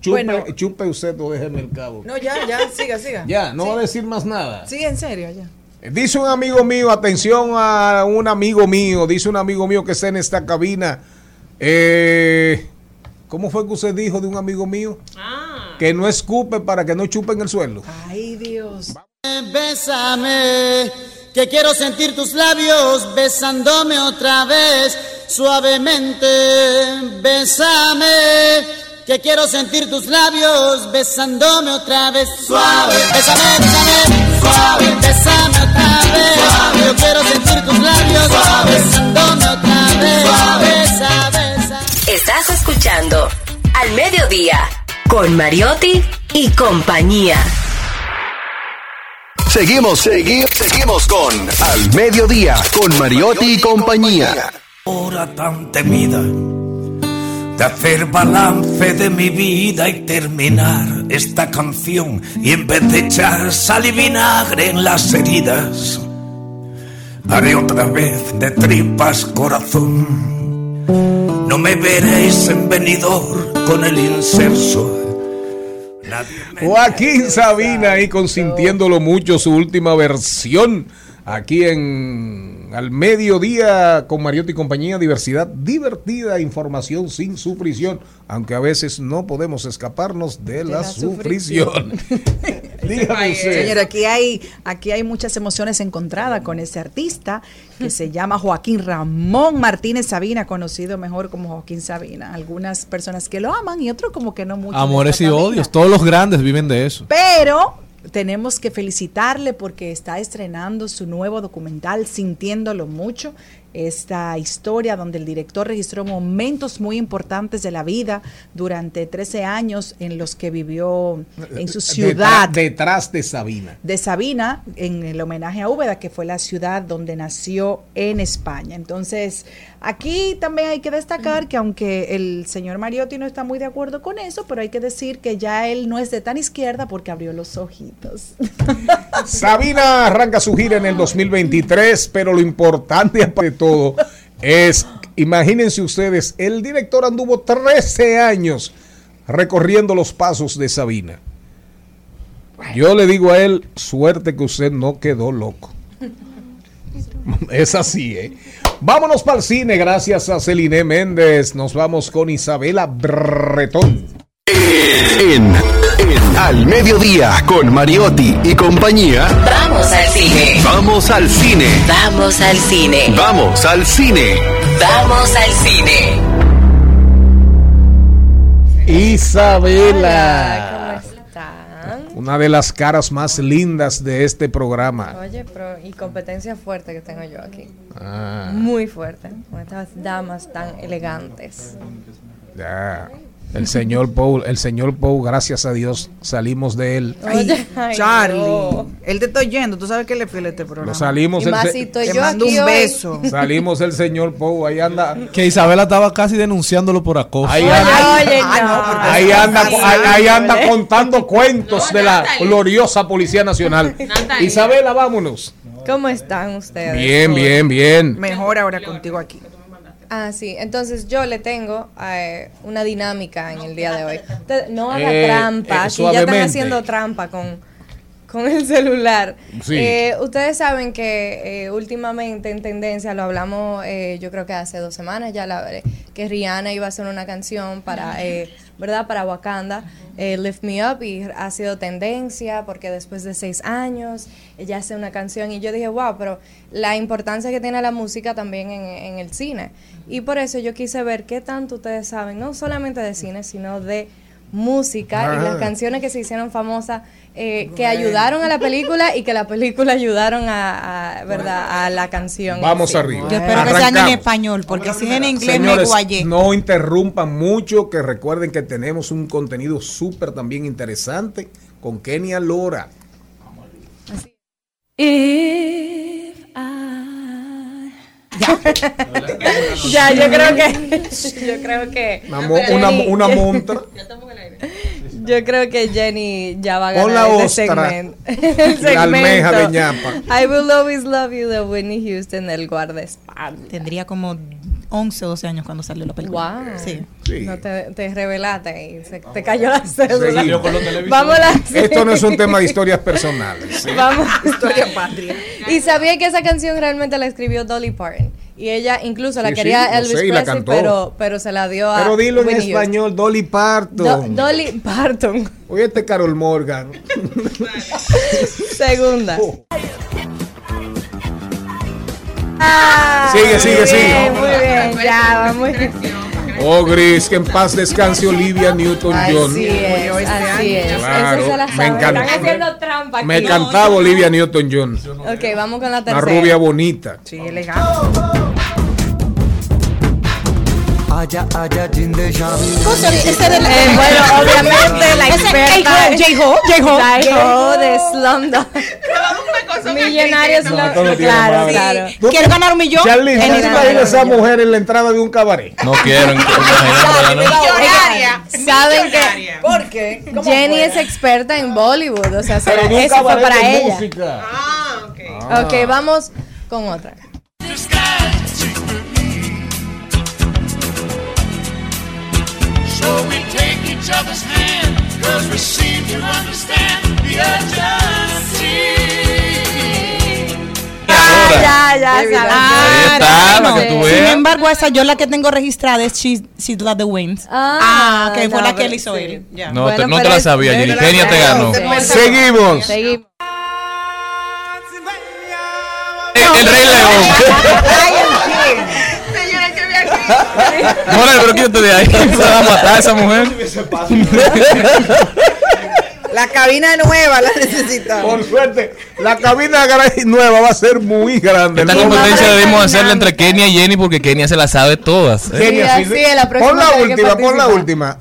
chupe, Bueno. chupe usted o déjeme el cabo. No, ya, ya, siga, siga. Ya, no Sí. va a decir más nada. Sí, en serio, ya. Dice un amigo mío, atención a un amigo mío, dice un amigo mío que está en esta cabina. Eh, ¿Cómo fue que usted dijo de un amigo mío? Que no escupe para que no chupe en el suelo. Ay, Dios. Bésame, que quiero sentir tus labios besándome otra vez suavemente. Bésame, que quiero sentir tus labios besándome otra vez suave. Bésame, bésame, Mediodía con Mariotti y compañía. Seguimos, seguimos, seguimos con Al Mediodía con Mariotti y compañía. hora tan temida de hacer balance de mi vida y terminar esta canción y en vez de echar sal y vinagre en las heridas haré otra vez de tripas corazón no me veréis en venidor con el inserso Joaquín Sabina ahí consintiéndolo mucho su última versión aquí en Al Mediodía con Mariotti y compañía, diversidad divertida, información sin sufrición, aunque a veces no podemos escaparnos de, la, la sufrición. <laughs> Dígame usted. Señor, aquí hay, aquí hay muchas emociones encontradas con ese artista que se llama Joaquín Ramón Martínez Sabina, conocido mejor como Joaquín Sabina. Algunas personas que lo aman y otros como que no mucho. Amores y odios. Todos los grandes viven de eso. Pero tenemos que felicitarle porque está estrenando su nuevo documental Sintiéndolo Mucho. Esta historia donde el director registró momentos muy importantes de la vida durante 13 años en los que vivió en su ciudad Detrás, detrás de Sabina. de Sabina en el homenaje a Úbeda, que fue la ciudad donde nació en España. Entonces, aquí también hay que destacar que aunque el señor Mariotti no está muy de acuerdo con eso, pero hay que decir que ya él no es de tan izquierda porque abrió los ojitos. <laughs> Sabina arranca su gira en el 2023, pero lo importante de todo es, imagínense ustedes, el director anduvo 13 años recorriendo los pasos de Sabina. Yo le digo a él, suerte que usted no quedó loco. Es así, ¿eh? Vámonos para el cine, gracias a Celine Méndez. Nos vamos con Isabela Bretón. En, en Al Mediodía con Mariotti y compañía. Vamos al cine. Vamos al cine. Vamos al cine. Vamos al cine. Vamos al cine. Isabela. Una de las caras más lindas de este programa. Oye, pero y competencia fuerte que tengo yo aquí. Ah, Muy fuerte. Con estas damas tan elegantes. ya. El señor Paul, el señor Paul, gracias a Dios, salimos de él. Ay, Charlie, no. él te está oyendo, tú sabes que le fila este programa. Lo salimos Y el más se- si Te yo mando aquí un hoy. beso. Salimos el señor Paul, ahí anda. Que Isabela estaba casi denunciándolo por acoso. Ahí anda, oye, Ah, no, no. porque ahí eso anda, pasa. ahí, ahí anda contando cuentos de la gloriosa Policía Nacional. Isabela, vámonos. ¿Cómo están ustedes? Bien, bien, bien. Mejor ahora contigo aquí. Ah, sí. Entonces yo le tengo eh, una dinámica en el día de hoy. No haga Eh, trampa. eh, Aquí ya están haciendo trampa con, con el celular. Sí. Eh, ustedes saben que eh, últimamente en tendencia, lo hablamos eh, yo creo que hace dos semanas ya la veré, que Rihanna iba a hacer una canción para eh, ¿verdad? Para Wakanda, eh, Lift Me Up, y ha sido tendencia porque después de seis años ella hace una canción y yo dije, wow, pero la importancia que tiene la música también en, en el cine. Y por eso yo quise ver qué tanto ustedes saben, no solamente de cine, sino de música y Ah. las canciones que se hicieron famosas eh, que ayudaron a la película y que la película ayudaron a, a, ¿verdad? a la canción. Vamos sí. arriba. Yo espero que sean en Arrancamos. español, porque si es en inglés me guayé. no interrumpan mucho, que recuerden que tenemos un contenido súper también interesante con Kenia Lora. If I- <laughs> ya, yo creo que yo creo que Una, mo- una, una montra. Yo creo que Jenny ya va a ganar la este ostra segmento. la <laughs> almeja de ñapa. I will always love you de Whitney Houston del guardaespaldas. Tendría como 11 o 12 años cuando salió la película. Wow. Sí. No te, te revelaste y se te cayó la cédula. Seguimos. Vamos a la- Esto no es un tema de historias personales. ¿sí? Vamos. <laughs> Historia patria. Y sabía que esa canción realmente la escribió Dolly Parton. Y ella incluso la Sí, quería sí, Elvis sé, y la Presley, cantó. pero, pero se la dio a Pero dilo en Whitney español, Dolly Do- Parton. Dolly Parton. Oye, este Carol Morgan. <laughs> Segunda. Sigue, sigue, sigue. bien, Muy bien, ya, vamos. Oh, Gris, que en paz descanse Olivia Newton-John. Así es, así es. Claro, Esa se la me saben. encanta. Están haciendo trampa aquí. Me encantaba Olivia Newton-John. Ok, vamos con la Una tercera. rubia bonita. Sí, elegante. Allá, allá, jinde Eh, <laughs> bueno, obviamente la experta J-Ho, J-Ho. J-Ho de Slumdog. Millonarios No, Slumdog. Claro, claro. ¿Tú- ¿Quieres ganar un millón? Charlie, ¿tú En esa mujer en la entrada de un cabaret? No. Millonaria. Saben que ¿Por qué? ¿Cómo Jenny es experta en Bollywood, o sea, de eso fue para de ella. música. Ok, vamos con otra. So we take each other's hand, cause we seem to understand the urgency. Ya, ya, Ahí ya. Sin embargo, esa yo la que tengo registrada es She's, She's the Winds. Ah, que fue la que él hizo sí. él. No, Bueno, te, no te la sabía, Jenny. te la Kenia te ganó. Seguimos. Seguimos. El, el Rey León. <laughs> Morel, pero quítate de ahí. <laughs> Se va a matar a esa mujer. La cabina nueva la necesitamos. Por suerte, la cabina nueva va a ser muy grande. Esta competencia no, hacerla entre Kenia y Jenny porque Kenia se la sabe todas. ¿eh? Kenia, Sí, sí, sí. la próxima Pon la última, pon la última.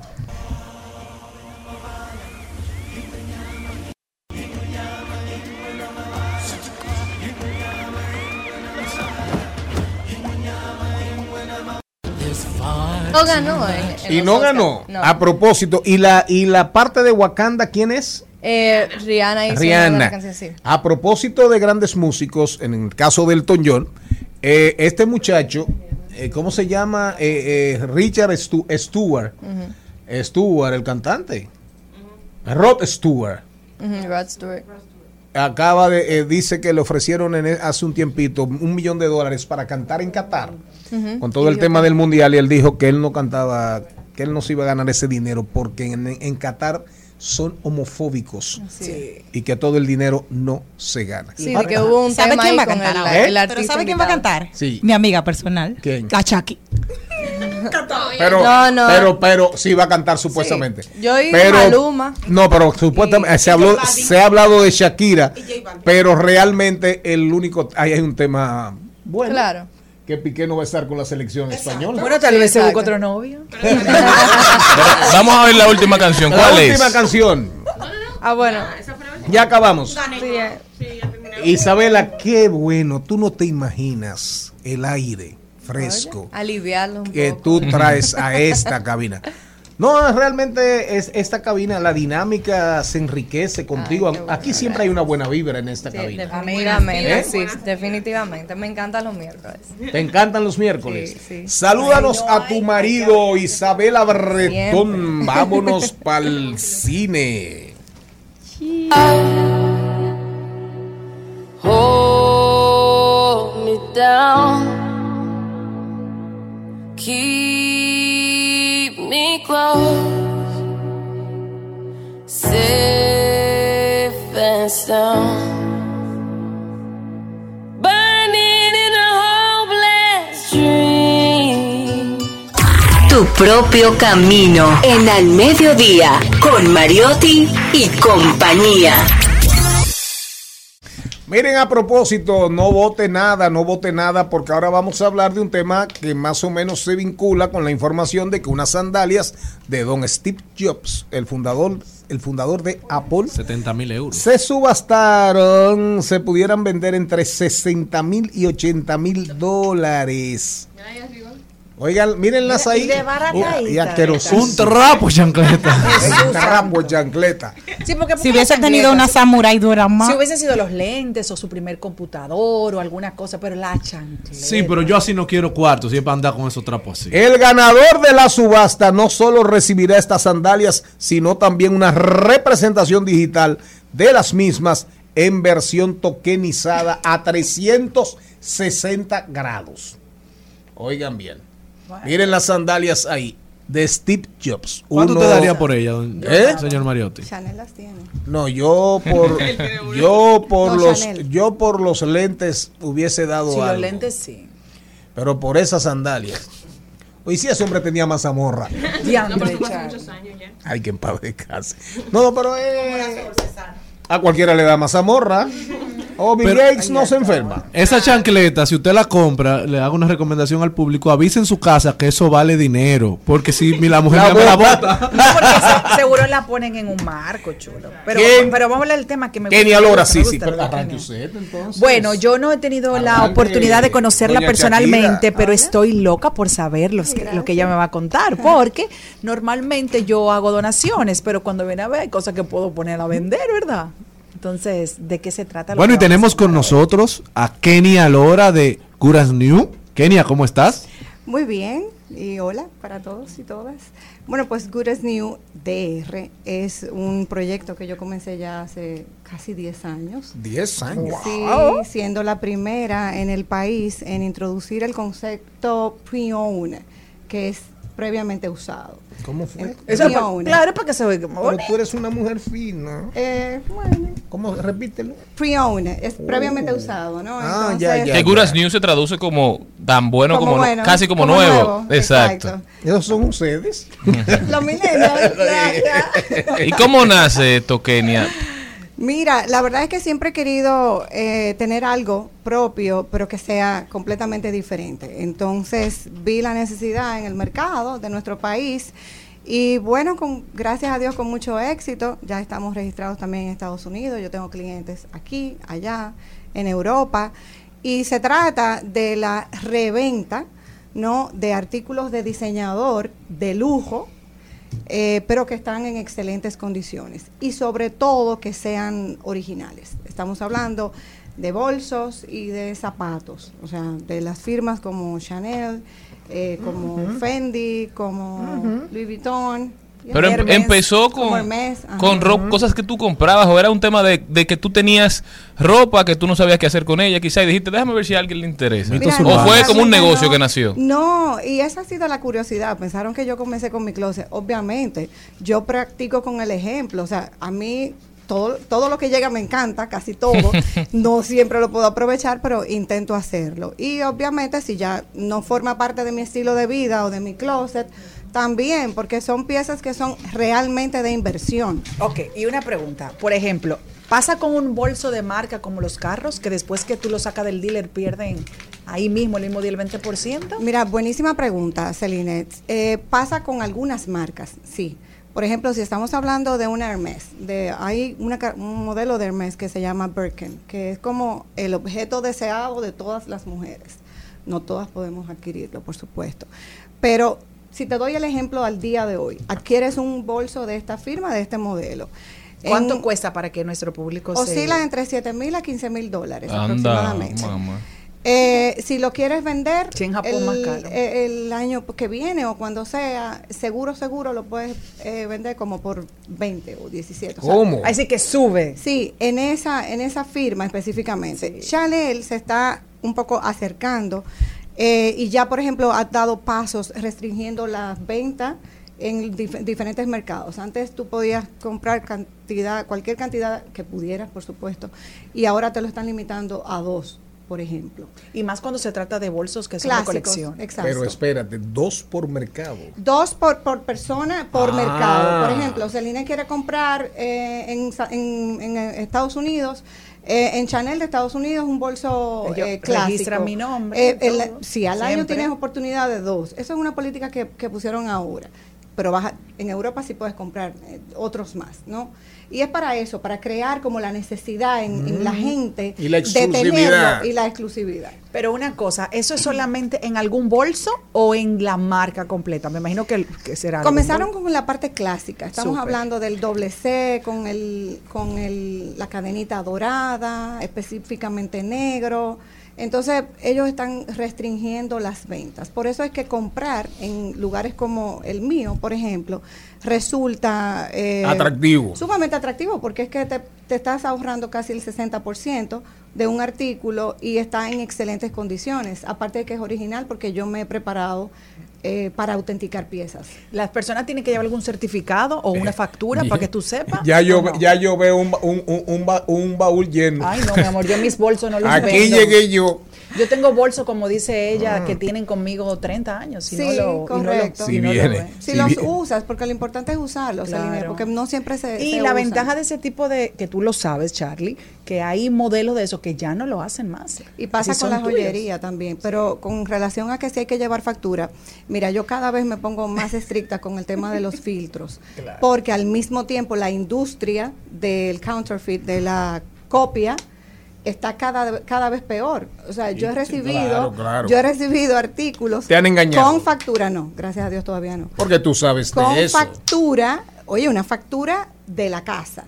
No ganó. en- en Y no ganó. No. A propósito, y la, y la parte de Wakanda, ¿quién es? Eh, Rihanna hizo Rihanna. buena canción, sí. A propósito de grandes músicos, en el caso del John, eh, este muchacho, eh, ¿cómo se llama? Eh, eh, Richard Stu- Stewart. Stewart, el cantante. Rod Stewart. Rod Stewart. Acaba de, eh, dice que le ofrecieron en e- hace un tiempito un millón de dólares para cantar en Qatar. Con todo Y el tema que- del mundial y él dijo que él no cantaba, que él no se iba a ganar ese dinero porque en, en Qatar son homofóbicos Sí. y que todo el dinero no se gana. Sí, de que hubo un ¿Sabe tema quién va a cantar el? ¿Eh? el ¿Pero artista sabe quién va a cantar? Sí. Mi amiga personal. ¿Quién? La Chucky. Pero, No, no. pero, pero sí va a cantar supuestamente. Yo y pero, Maluma. No, pero supuestamente se habló, se ha hablado de Shakira, pero realmente el único, ahí hay un tema bueno. Claro. Que Piqué no va a estar con la selección española. Bueno, tal vez se Exacto. busque otro novio. Vamos a ver la última canción. La ¿Cuál es? última canción. Ah, bueno. Ya acabamos. Sí. Isabela, qué bueno. Tú no te imaginas el aire fresco Aliviarlo un que poco. tú traes a esta cabina. No, realmente es esta cabina, la dinámica se enriquece contigo. Aquí siempre hay una buena vibra en esta Sí, cabina. definitivamente, ¿Eh? sí, definitivamente. Me encantan los miércoles. Te encantan los miércoles. Sí, sí. Salúdanos a tu marido, Isabela Bretón. Vámonos <laughs> para el cine. Hold me down. Keep Tu propio camino en Al Mediodía con Mariotti y compañía. Miren, a propósito, no vote nada, no vote nada, porque ahora vamos a hablar de un tema que más o menos se vincula con la información de que unas sandalias de don Steve Jobs, el fundador, el fundador de Apple, 70 mil euros. se subastaron, se pudieran vender entre 60 mil y 80 mil dólares. Oigan, mírenlas ahí. Y y. Un trapo, chancleta. <laughs> Un trapo, chancleta. Sí, porque Si hubiese tenido una samurai dura más. Si hubiesen sido los lentes o su primer computador o alguna cosa, pero la chancleta. Sí, pero yo así no quiero cuartos, siempre andar con esos trapos así. El ganador de la subasta no solo recibirá estas sandalias, sino también una representación digital de las mismas en versión tokenizada a 360 grados. Oigan bien. Miren las sandalias ahí de Steve Jobs. ¿Cuánto Uno- te daría por ella, don- ¿Eh? señor Mariotti? Chanel las tiene. No, yo por <laughs> yo por No, los Chanel. yo por los lentes hubiese dado Si los algo. lentes sí. Pero por esas sandalias. Oye, si ese hombre tenía mazamorra. <laughs> Diantre, Charlie. Ay, que en paz descanse. No, pero eh, a cualquiera le da mazamorra. <laughs> O Bill Pero- Gates no se enferma. Esa chancleta, si usted la compra, le hago una recomendación al público, avise en su casa que eso vale dinero. Porque si mi- la mujer La ya me la bota. No, porque se- seguro la ponen en un marco, chulo. Pero, ¿Quién? pero vamos a hablar del tema que me gusta, Alora, gusta, sí, sí, pero arranque usted entonces. Bueno, yo no he tenido la oportunidad de conocerla personalmente, pero estoy loca por saber los que- lo que ella me va a contar, <laughs> porque normalmente yo hago donaciones, pero cuando viene a ver hay cosas que puedo poner a vender, ¿verdad? Entonces, ¿de qué se trata? lo Bueno, y tenemos con nosotros a Kenia Alora de Curas New. Kenia, ¿cómo estás? Muy bien, y hola para todos y todas. Bueno, pues Good as New DR es un proyecto que yo comencé ya hace casi 10 años. 10 años. Sí, siendo la primera en el país en introducir el concepto pre-owned, que es previamente usado. ¿Cómo fue? Eso es pa- Pre-owned. claro, para que se vea como Pero bonito. tú eres una mujer fina. Eh, bueno, ¿Cómo? Repítelo. pre-owned es previamente usado, ¿no? Ah, ya, ya. Que Guras News se traduce como tan bueno como, Como bueno, casi como, como nuevo. nuevo, Exacto. Esos son ustedes. <laughs> Los millennials, <laughs> gracias. ¿Y cómo nace esto, Kenia? Mira, la verdad es que siempre he querido eh, tener algo propio, pero que sea completamente diferente. Entonces vi la necesidad en el mercado de nuestro país y bueno, con, gracias a Dios con mucho éxito. Ya estamos registrados también en Estados Unidos. Yo tengo clientes aquí, allá, en Europa. Y se trata de la reventa, ¿no? De artículos de diseñador de lujo eh, pero que están en excelentes condiciones y sobre todo que sean originales. Estamos hablando de bolsos y de zapatos, o sea, de las firmas como Chanel, eh, como. Fendi, como Louis Vuitton. Pero em- empezó con, con ro- cosas que tú comprabas o era un tema de, de que tú tenías ropa que tú no sabías qué hacer con ella, quizá y dijiste, déjame ver si a alguien le interesa. Mira, o fue como un negocio no. que nació. No, y esa ha sido la curiosidad. Pensaron que yo comencé con mi closet. Obviamente, yo practico con el ejemplo. O sea, a mí todo, todo lo que llega me encanta, casi todo. <laughs> no siempre lo puedo aprovechar, pero intento hacerlo. Y obviamente, si ya no forma parte de mi estilo de vida o de mi closet, también, porque son piezas que son realmente de inversión. Ok, y una pregunta. Por ejemplo, ¿pasa con un bolso de marca como los carros que después que tú lo sacas del dealer pierden ahí mismo el mismo día el 20%? Mira, buenísima pregunta, Celine. Eh, pasa con algunas marcas, sí. Por ejemplo, si estamos hablando de una Hermes, de, hay una un modelo de Hermes que se llama Birkin, que es como el objeto deseado de todas las mujeres. No todas podemos adquirirlo, por supuesto. Pero si te doy el ejemplo al día de hoy, adquieres un bolso de esta firma, de este modelo. ¿Cuánto En- cuesta para que nuestro público se... Oscila entre 7 mil a 15 mil dólares Anda, aproximadamente. mamá. Eh, si lo quieres vender Sí, en Japón el, más caro. eh, el año que viene o cuando sea, seguro, seguro lo puedes eh, vender como por 20 o 17. o sea, ¿Cómo? Así que sube. Sí, en esa, en esa firma específicamente. Chanel se está un poco acercando eh, y ya, por ejemplo, ha dado pasos restringiendo las ventas en dif- diferentes mercados. Antes tú podías comprar cantidad, cualquier cantidad que pudieras, por supuesto, y ahora te lo están limitando a dos, por ejemplo. Y más cuando se trata de bolsos que son Clásicos, de colección. exacto. Pero espérate, dos por mercado. Dos por, por persona por Ah. mercado. Por ejemplo, Celine quiere comprar eh, en, Sa- en- en, eh, Estados Unidos, eh, en Chanel de Estados Unidos, un bolso Ellos eh, clásico. registran mi nombre, Eh, el- sí, al año tienes oportunidad de dos. Eso es una política que, que pusieron ahora. Pero vas a- en Europa sí puedes comprar eh, otros más, ¿no? Y es para eso, para crear como la necesidad en, en la Mm. gente Y la de tenerlo exclusividad. y la exclusividad. Pero una cosa, ¿eso es solamente en algún bolso o en la marca completa? Me imagino que, que será. Comenzaron con la parte clásica. Estamos hablando del doble C con el con el, la cadenita dorada, específicamente negro. Entonces ellos están restringiendo las ventas. Por eso es que comprar en lugares como el mío, por ejemplo, resulta eh, Atractivo. Sumamente atractivo porque es que te, te estás ahorrando casi el 60% de un artículo y está en excelentes condiciones. Aparte de que es original porque yo me he preparado eh, para autenticar piezas. ¿Las personas tienen que llevar algún certificado o una factura para que tú sepas? Ya yo, ¿o no? ya yo veo un, ba- un, un, un ba- un baúl lleno. Ay, no, mi amor, yo mis bolsos no los Aquí vendo. llegué yo. Yo tengo bolsos, como dice ella, que tienen conmigo 30 años. Sí, no lo, y no lo- correcto. lo si los usas, porque lo importante es usarlos, Claro. Porque no siempre se Y se la usan. ventaja de ese tipo de, que tú lo sabes, Charlie, que hay modelos de eso que ya no lo hacen más. Y pasa Si con la tuyos. joyería también, pero con relación a que si hay que llevar factura, mira, yo cada vez me pongo más estricta con el tema de los filtros, <laughs> Claro. porque al mismo tiempo la industria del counterfeit, de la copia, está cada, cada vez peor. O sea, yo he Sí, recibido, claro, claro. yo he recibido artículos Te han engañado. con factura, no, gracias a Dios todavía no. Porque tú sabes Con de eso. factura, oye, una factura de la casa.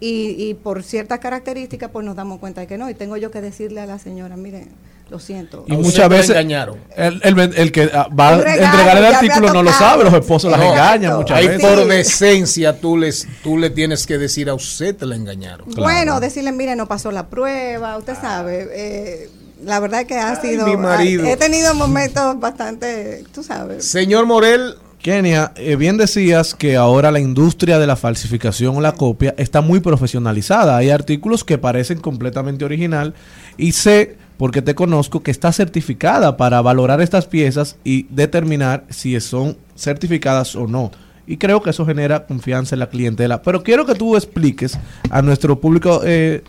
Y, y por ciertas características, pues nos damos cuenta de que no. Y tengo yo que decirle a la señora, mire, lo siento. Y muchas veces el, el- el que ah, va a entregar el artículo no lo sabe, los esposos las No, engañan muchas Ahí veces. por decencia tú, les, tú le tienes que decir a usted te la engañaron. Bueno, decirle, mire, no pasó la prueba, usted sabe. eh, la verdad es que ha sido. mi marido. He tenido momentos bastante, tú sabes. Señor Morel. Kenia, eh, bien decías que ahora la industria de la falsificación o la copia está muy profesionalizada. Hay artículos que parecen completamente original y sé, porque te conozco, que está certificada para valorar estas piezas y determinar si son certificadas o no. Y creo que eso genera confianza en la clientela. Pero quiero que tú expliques a nuestro público eh,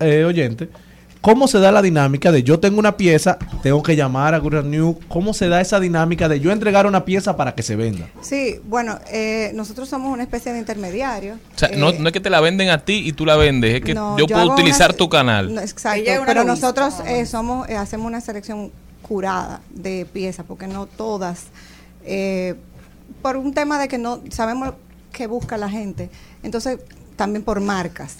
eh, oyente cómo se da la dinámica de yo tengo una pieza, tengo que llamar a Gura New, cómo se da esa dinámica de yo entregar una pieza para que se venda. Sí, bueno, eh, nosotros somos una especie de intermediario. O sea, no, Eh, no es que te la venden a ti y tú la vendes, es que No, yo, yo puedo utilizar una- tu canal. No, exacto, pero nosotros eh, somos eh, hacemos una selección curada de piezas porque no todas eh, por un tema de que no sabemos qué busca la gente, entonces también por marcas.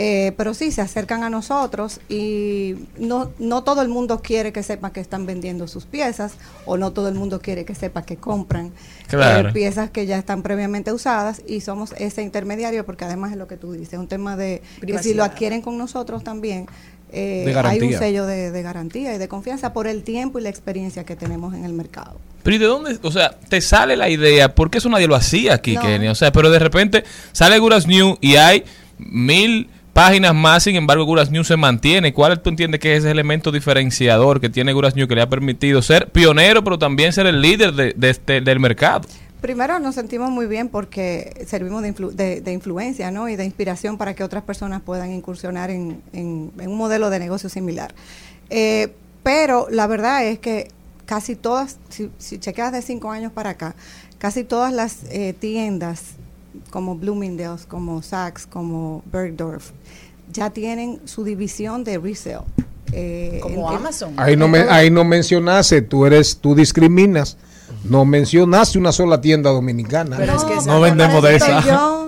Eh, pero sí, se acercan a nosotros y no, no todo el mundo quiere que sepa que están vendiendo sus piezas o no todo el mundo quiere que sepa que compran Claro. eh, piezas que ya están previamente usadas y somos ese intermediario porque además es lo que tú dices, un tema de que si lo adquieren con nosotros también eh, hay un sello de, de garantía y de confianza por el tiempo y la experiencia que tenemos en el mercado. Pero ¿y de dónde? O sea, te sale la idea, porque eso nadie lo hacía aquí, No. Kenia. O sea, pero de repente sale Guras New y hay mil páginas más, sin embargo, Guras New se mantiene. ¿Cuál tú entiendes que es ese elemento diferenciador que tiene Guras New que le ha permitido ser pionero, pero también ser el líder de, este, del mercado? Primero nos sentimos muy bien porque servimos de, influ- de- de influencia ¿no? y de inspiración para que otras personas puedan incursionar en un modelo de negocio similar. Eh, pero la verdad es que casi todas, si, si chequeas de cinco años para acá, casi todas las eh, tiendas como Bloomingdale's, como Saks, como Bergdorf, ya tienen su división de resale. Eh, Como en- Amazon. Ahí no, me, ahí no mencionaste, tú eres, tú discriminas. No mencionaste una sola tienda dominicana. Pero es que esa- No vendemos de esa.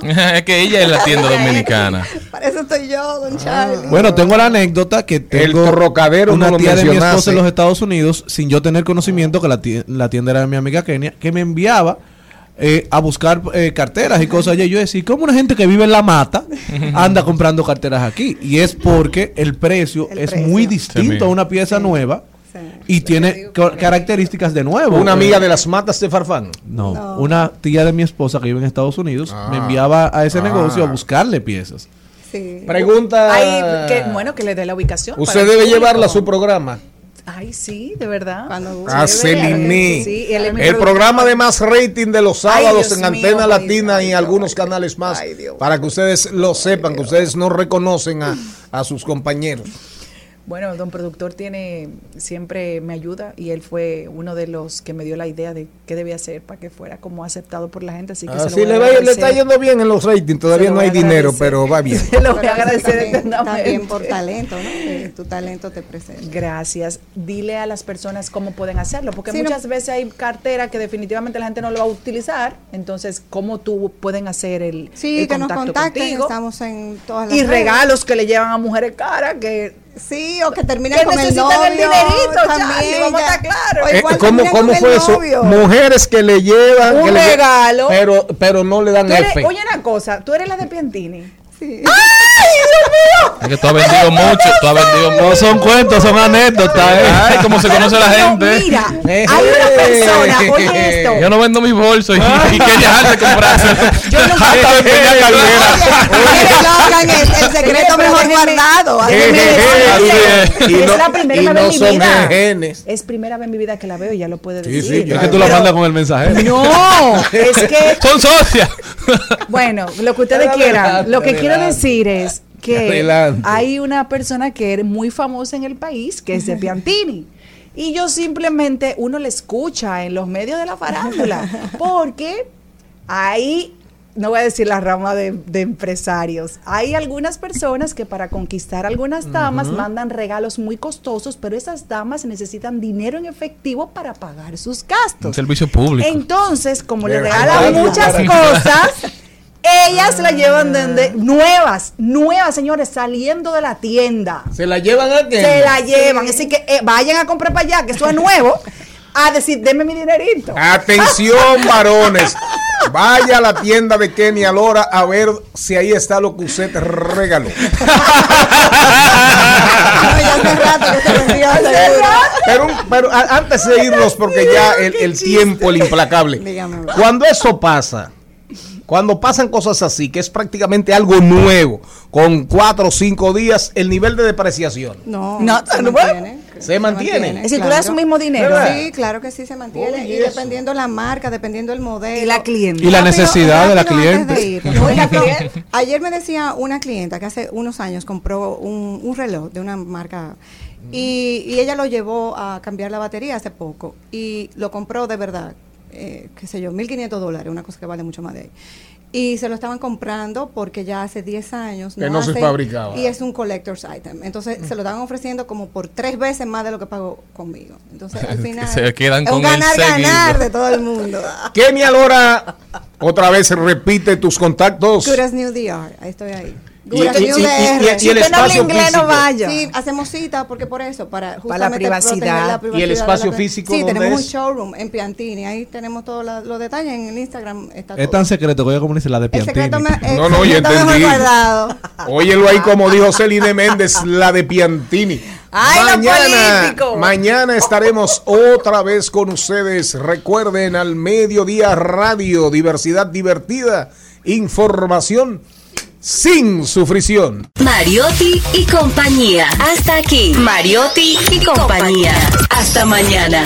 <laughs> es que ella es la tienda dominicana. Para eso estoy yo, don Charlie. Bueno, tengo la anécdota que tengo torrocadero una no tía de mi esposa en los Estados Unidos, sin yo tener conocimiento que la tie- la tienda era de mi amiga Kenia, que me enviaba eh, a buscar eh, carteras y cosas allá. Y yo decía, ¿cómo una gente que vive en la mata anda comprando carteras aquí? Y es porque el precio El es precio. muy Sí, distinto a una pieza nueva Y tiene ca- características de nuevo. Una amiga Eh, de las matas de Farfán. No, una tía de mi esposa que vive en Estados Unidos Ah. me enviaba a ese Ah. negocio a buscarle piezas. Pregunta. Ay, que, bueno, que le dé la ubicación. Usted debe llevarla a su programa. Ay, sí, de verdad. A Celine. Sí, es mi el programa de más rating de los Ay, sábados en Antena ay, Latina y algunos canales más. para que ustedes lo sepan, que ustedes no reconocen a, a sus compañeros. Bueno, don productor tiene, siempre me ayuda y él fue uno de los que me dio la idea de qué debía hacer para que fuera como aceptado por la gente. Así que se lo Así voy a le, va- le está yendo bien en los ratings. Todavía no hay dinero, pero va bien. <laughs> Se lo voy a agradecer también, también por talento, ¿no? Que tu talento te presenta. Gracias. Dile a las personas cómo pueden hacerlo, porque Sí, no- muchas veces hay cartera que definitivamente la gente no lo va a utilizar. Entonces, ¿cómo tú pueden hacer el, Sí, el que nos contacten, contigo? estamos en todas las Y redes. regalos que le llevan a mujeres caras que Sí, o que terminan que con el novio. el dinerito, también, Charlie, vamos a ya. estar claros. Eh, ¿Cómo, cómo el fue eso? novio. Mujeres que le llevan. Un que le regalo. pero, pero no le dan F. oye una cosa, tú eres la de Piantini. Sí. Es que tú has vendido mucho, tú has vendido mucho. No son cuentos, son anécdotas. eh. Ay, cómo se conoce la gente. mira, hay una persona, oye esto. Yo no vendo mis bolsos y, y que dejar de comprarse. Yo no. Oigan, el, el secreto mejor guardado. Decirle, Y es la primera vez en mi vida. genes. Es primera vez en mi vida que la veo y ya lo puede Sí, decir. Es que tú la mandas con el mensajero. No, es que Son socias. Bueno, lo que ustedes quieran. Lo que quiero decir es que Adelante. hay una persona que es muy famosa en el país, que es de Piantini. <laughs> Y yo simplemente, uno le escucha en los medios de la farándula, <laughs> porque hay, no voy a decir la rama de, de empresarios, hay algunas personas que para conquistar algunas damas mandan regalos muy costosos, pero esas damas necesitan dinero en efectivo para pagar sus gastos. Un servicio público. Entonces, como le regalan muchas cosas, <laughs> ellas la llevan de, nuevas, nuevas, señores, saliendo de la tienda. Se la llevan a qué? Se la llevan. Así que eh, vayan a comprar para allá, que eso es nuevo, a decir, denme mi dinerito. Atención, <laughs> varones. Vaya a la tienda de Kenny Alora a ver si ahí está lo que usted regaló. Pero, pero antes de irnos, porque ya el, el tiempo, el implacable. Cuando eso pasa, cuando pasan cosas así, que es prácticamente algo nuevo, con cuatro o cinco días, el nivel de depreciación. No, No, se no, mantiene. ¿Se mantiene? Es decir, tú le das claro. un mismo dinero. ¿Verdad? Sí, claro que sí se mantiene. Y eso. dependiendo la marca, dependiendo el modelo. Y la cliente. Y la Rápido, necesidad de la cliente. de ir. <laughs> Ayer me decía una clienta que hace unos años compró un, un reloj de una marca y, y ella lo llevó a cambiar la batería hace poco y lo compró de verdad, eh, qué sé yo, 1.500 dólares, una cosa que vale mucho más de ahí. Y se lo estaban comprando porque ya hace 10 años Que no se hacen- fabricaba. Y es un collector's item. Entonces se lo estaban ofreciendo como por tres veces más de lo que pagó conmigo. Entonces al <laughs> final Se quedan es un con el seguido. de todo el mundo. <laughs> Kenny Alora, otra vez repite tus contactos. Good as New DR, ahí estoy ahí. Y- el usted no habla espacio inglés, físico. no vaya. Sí, hacemos cita porque por eso, para justamente privacidad. la ¿Y el espacio la- físico Sí, tenemos es? un showroom en Piantini, ahí tenemos todos la- los detalles en el Instagram. Está Es tan secreto que ella como dice la de el Piantini. secreto, me, el No, no, mejor entendí. Óyelo ahí como dijo Celine Méndez, la de Piantini. ¡Ay, lo político! mañana estaremos otra vez con ustedes. Recuerden al mediodía radio, diversidad divertida, información sin sufrición. Mariotti y compañía. Hasta aquí. Mariotti y compañía. Hasta mañana.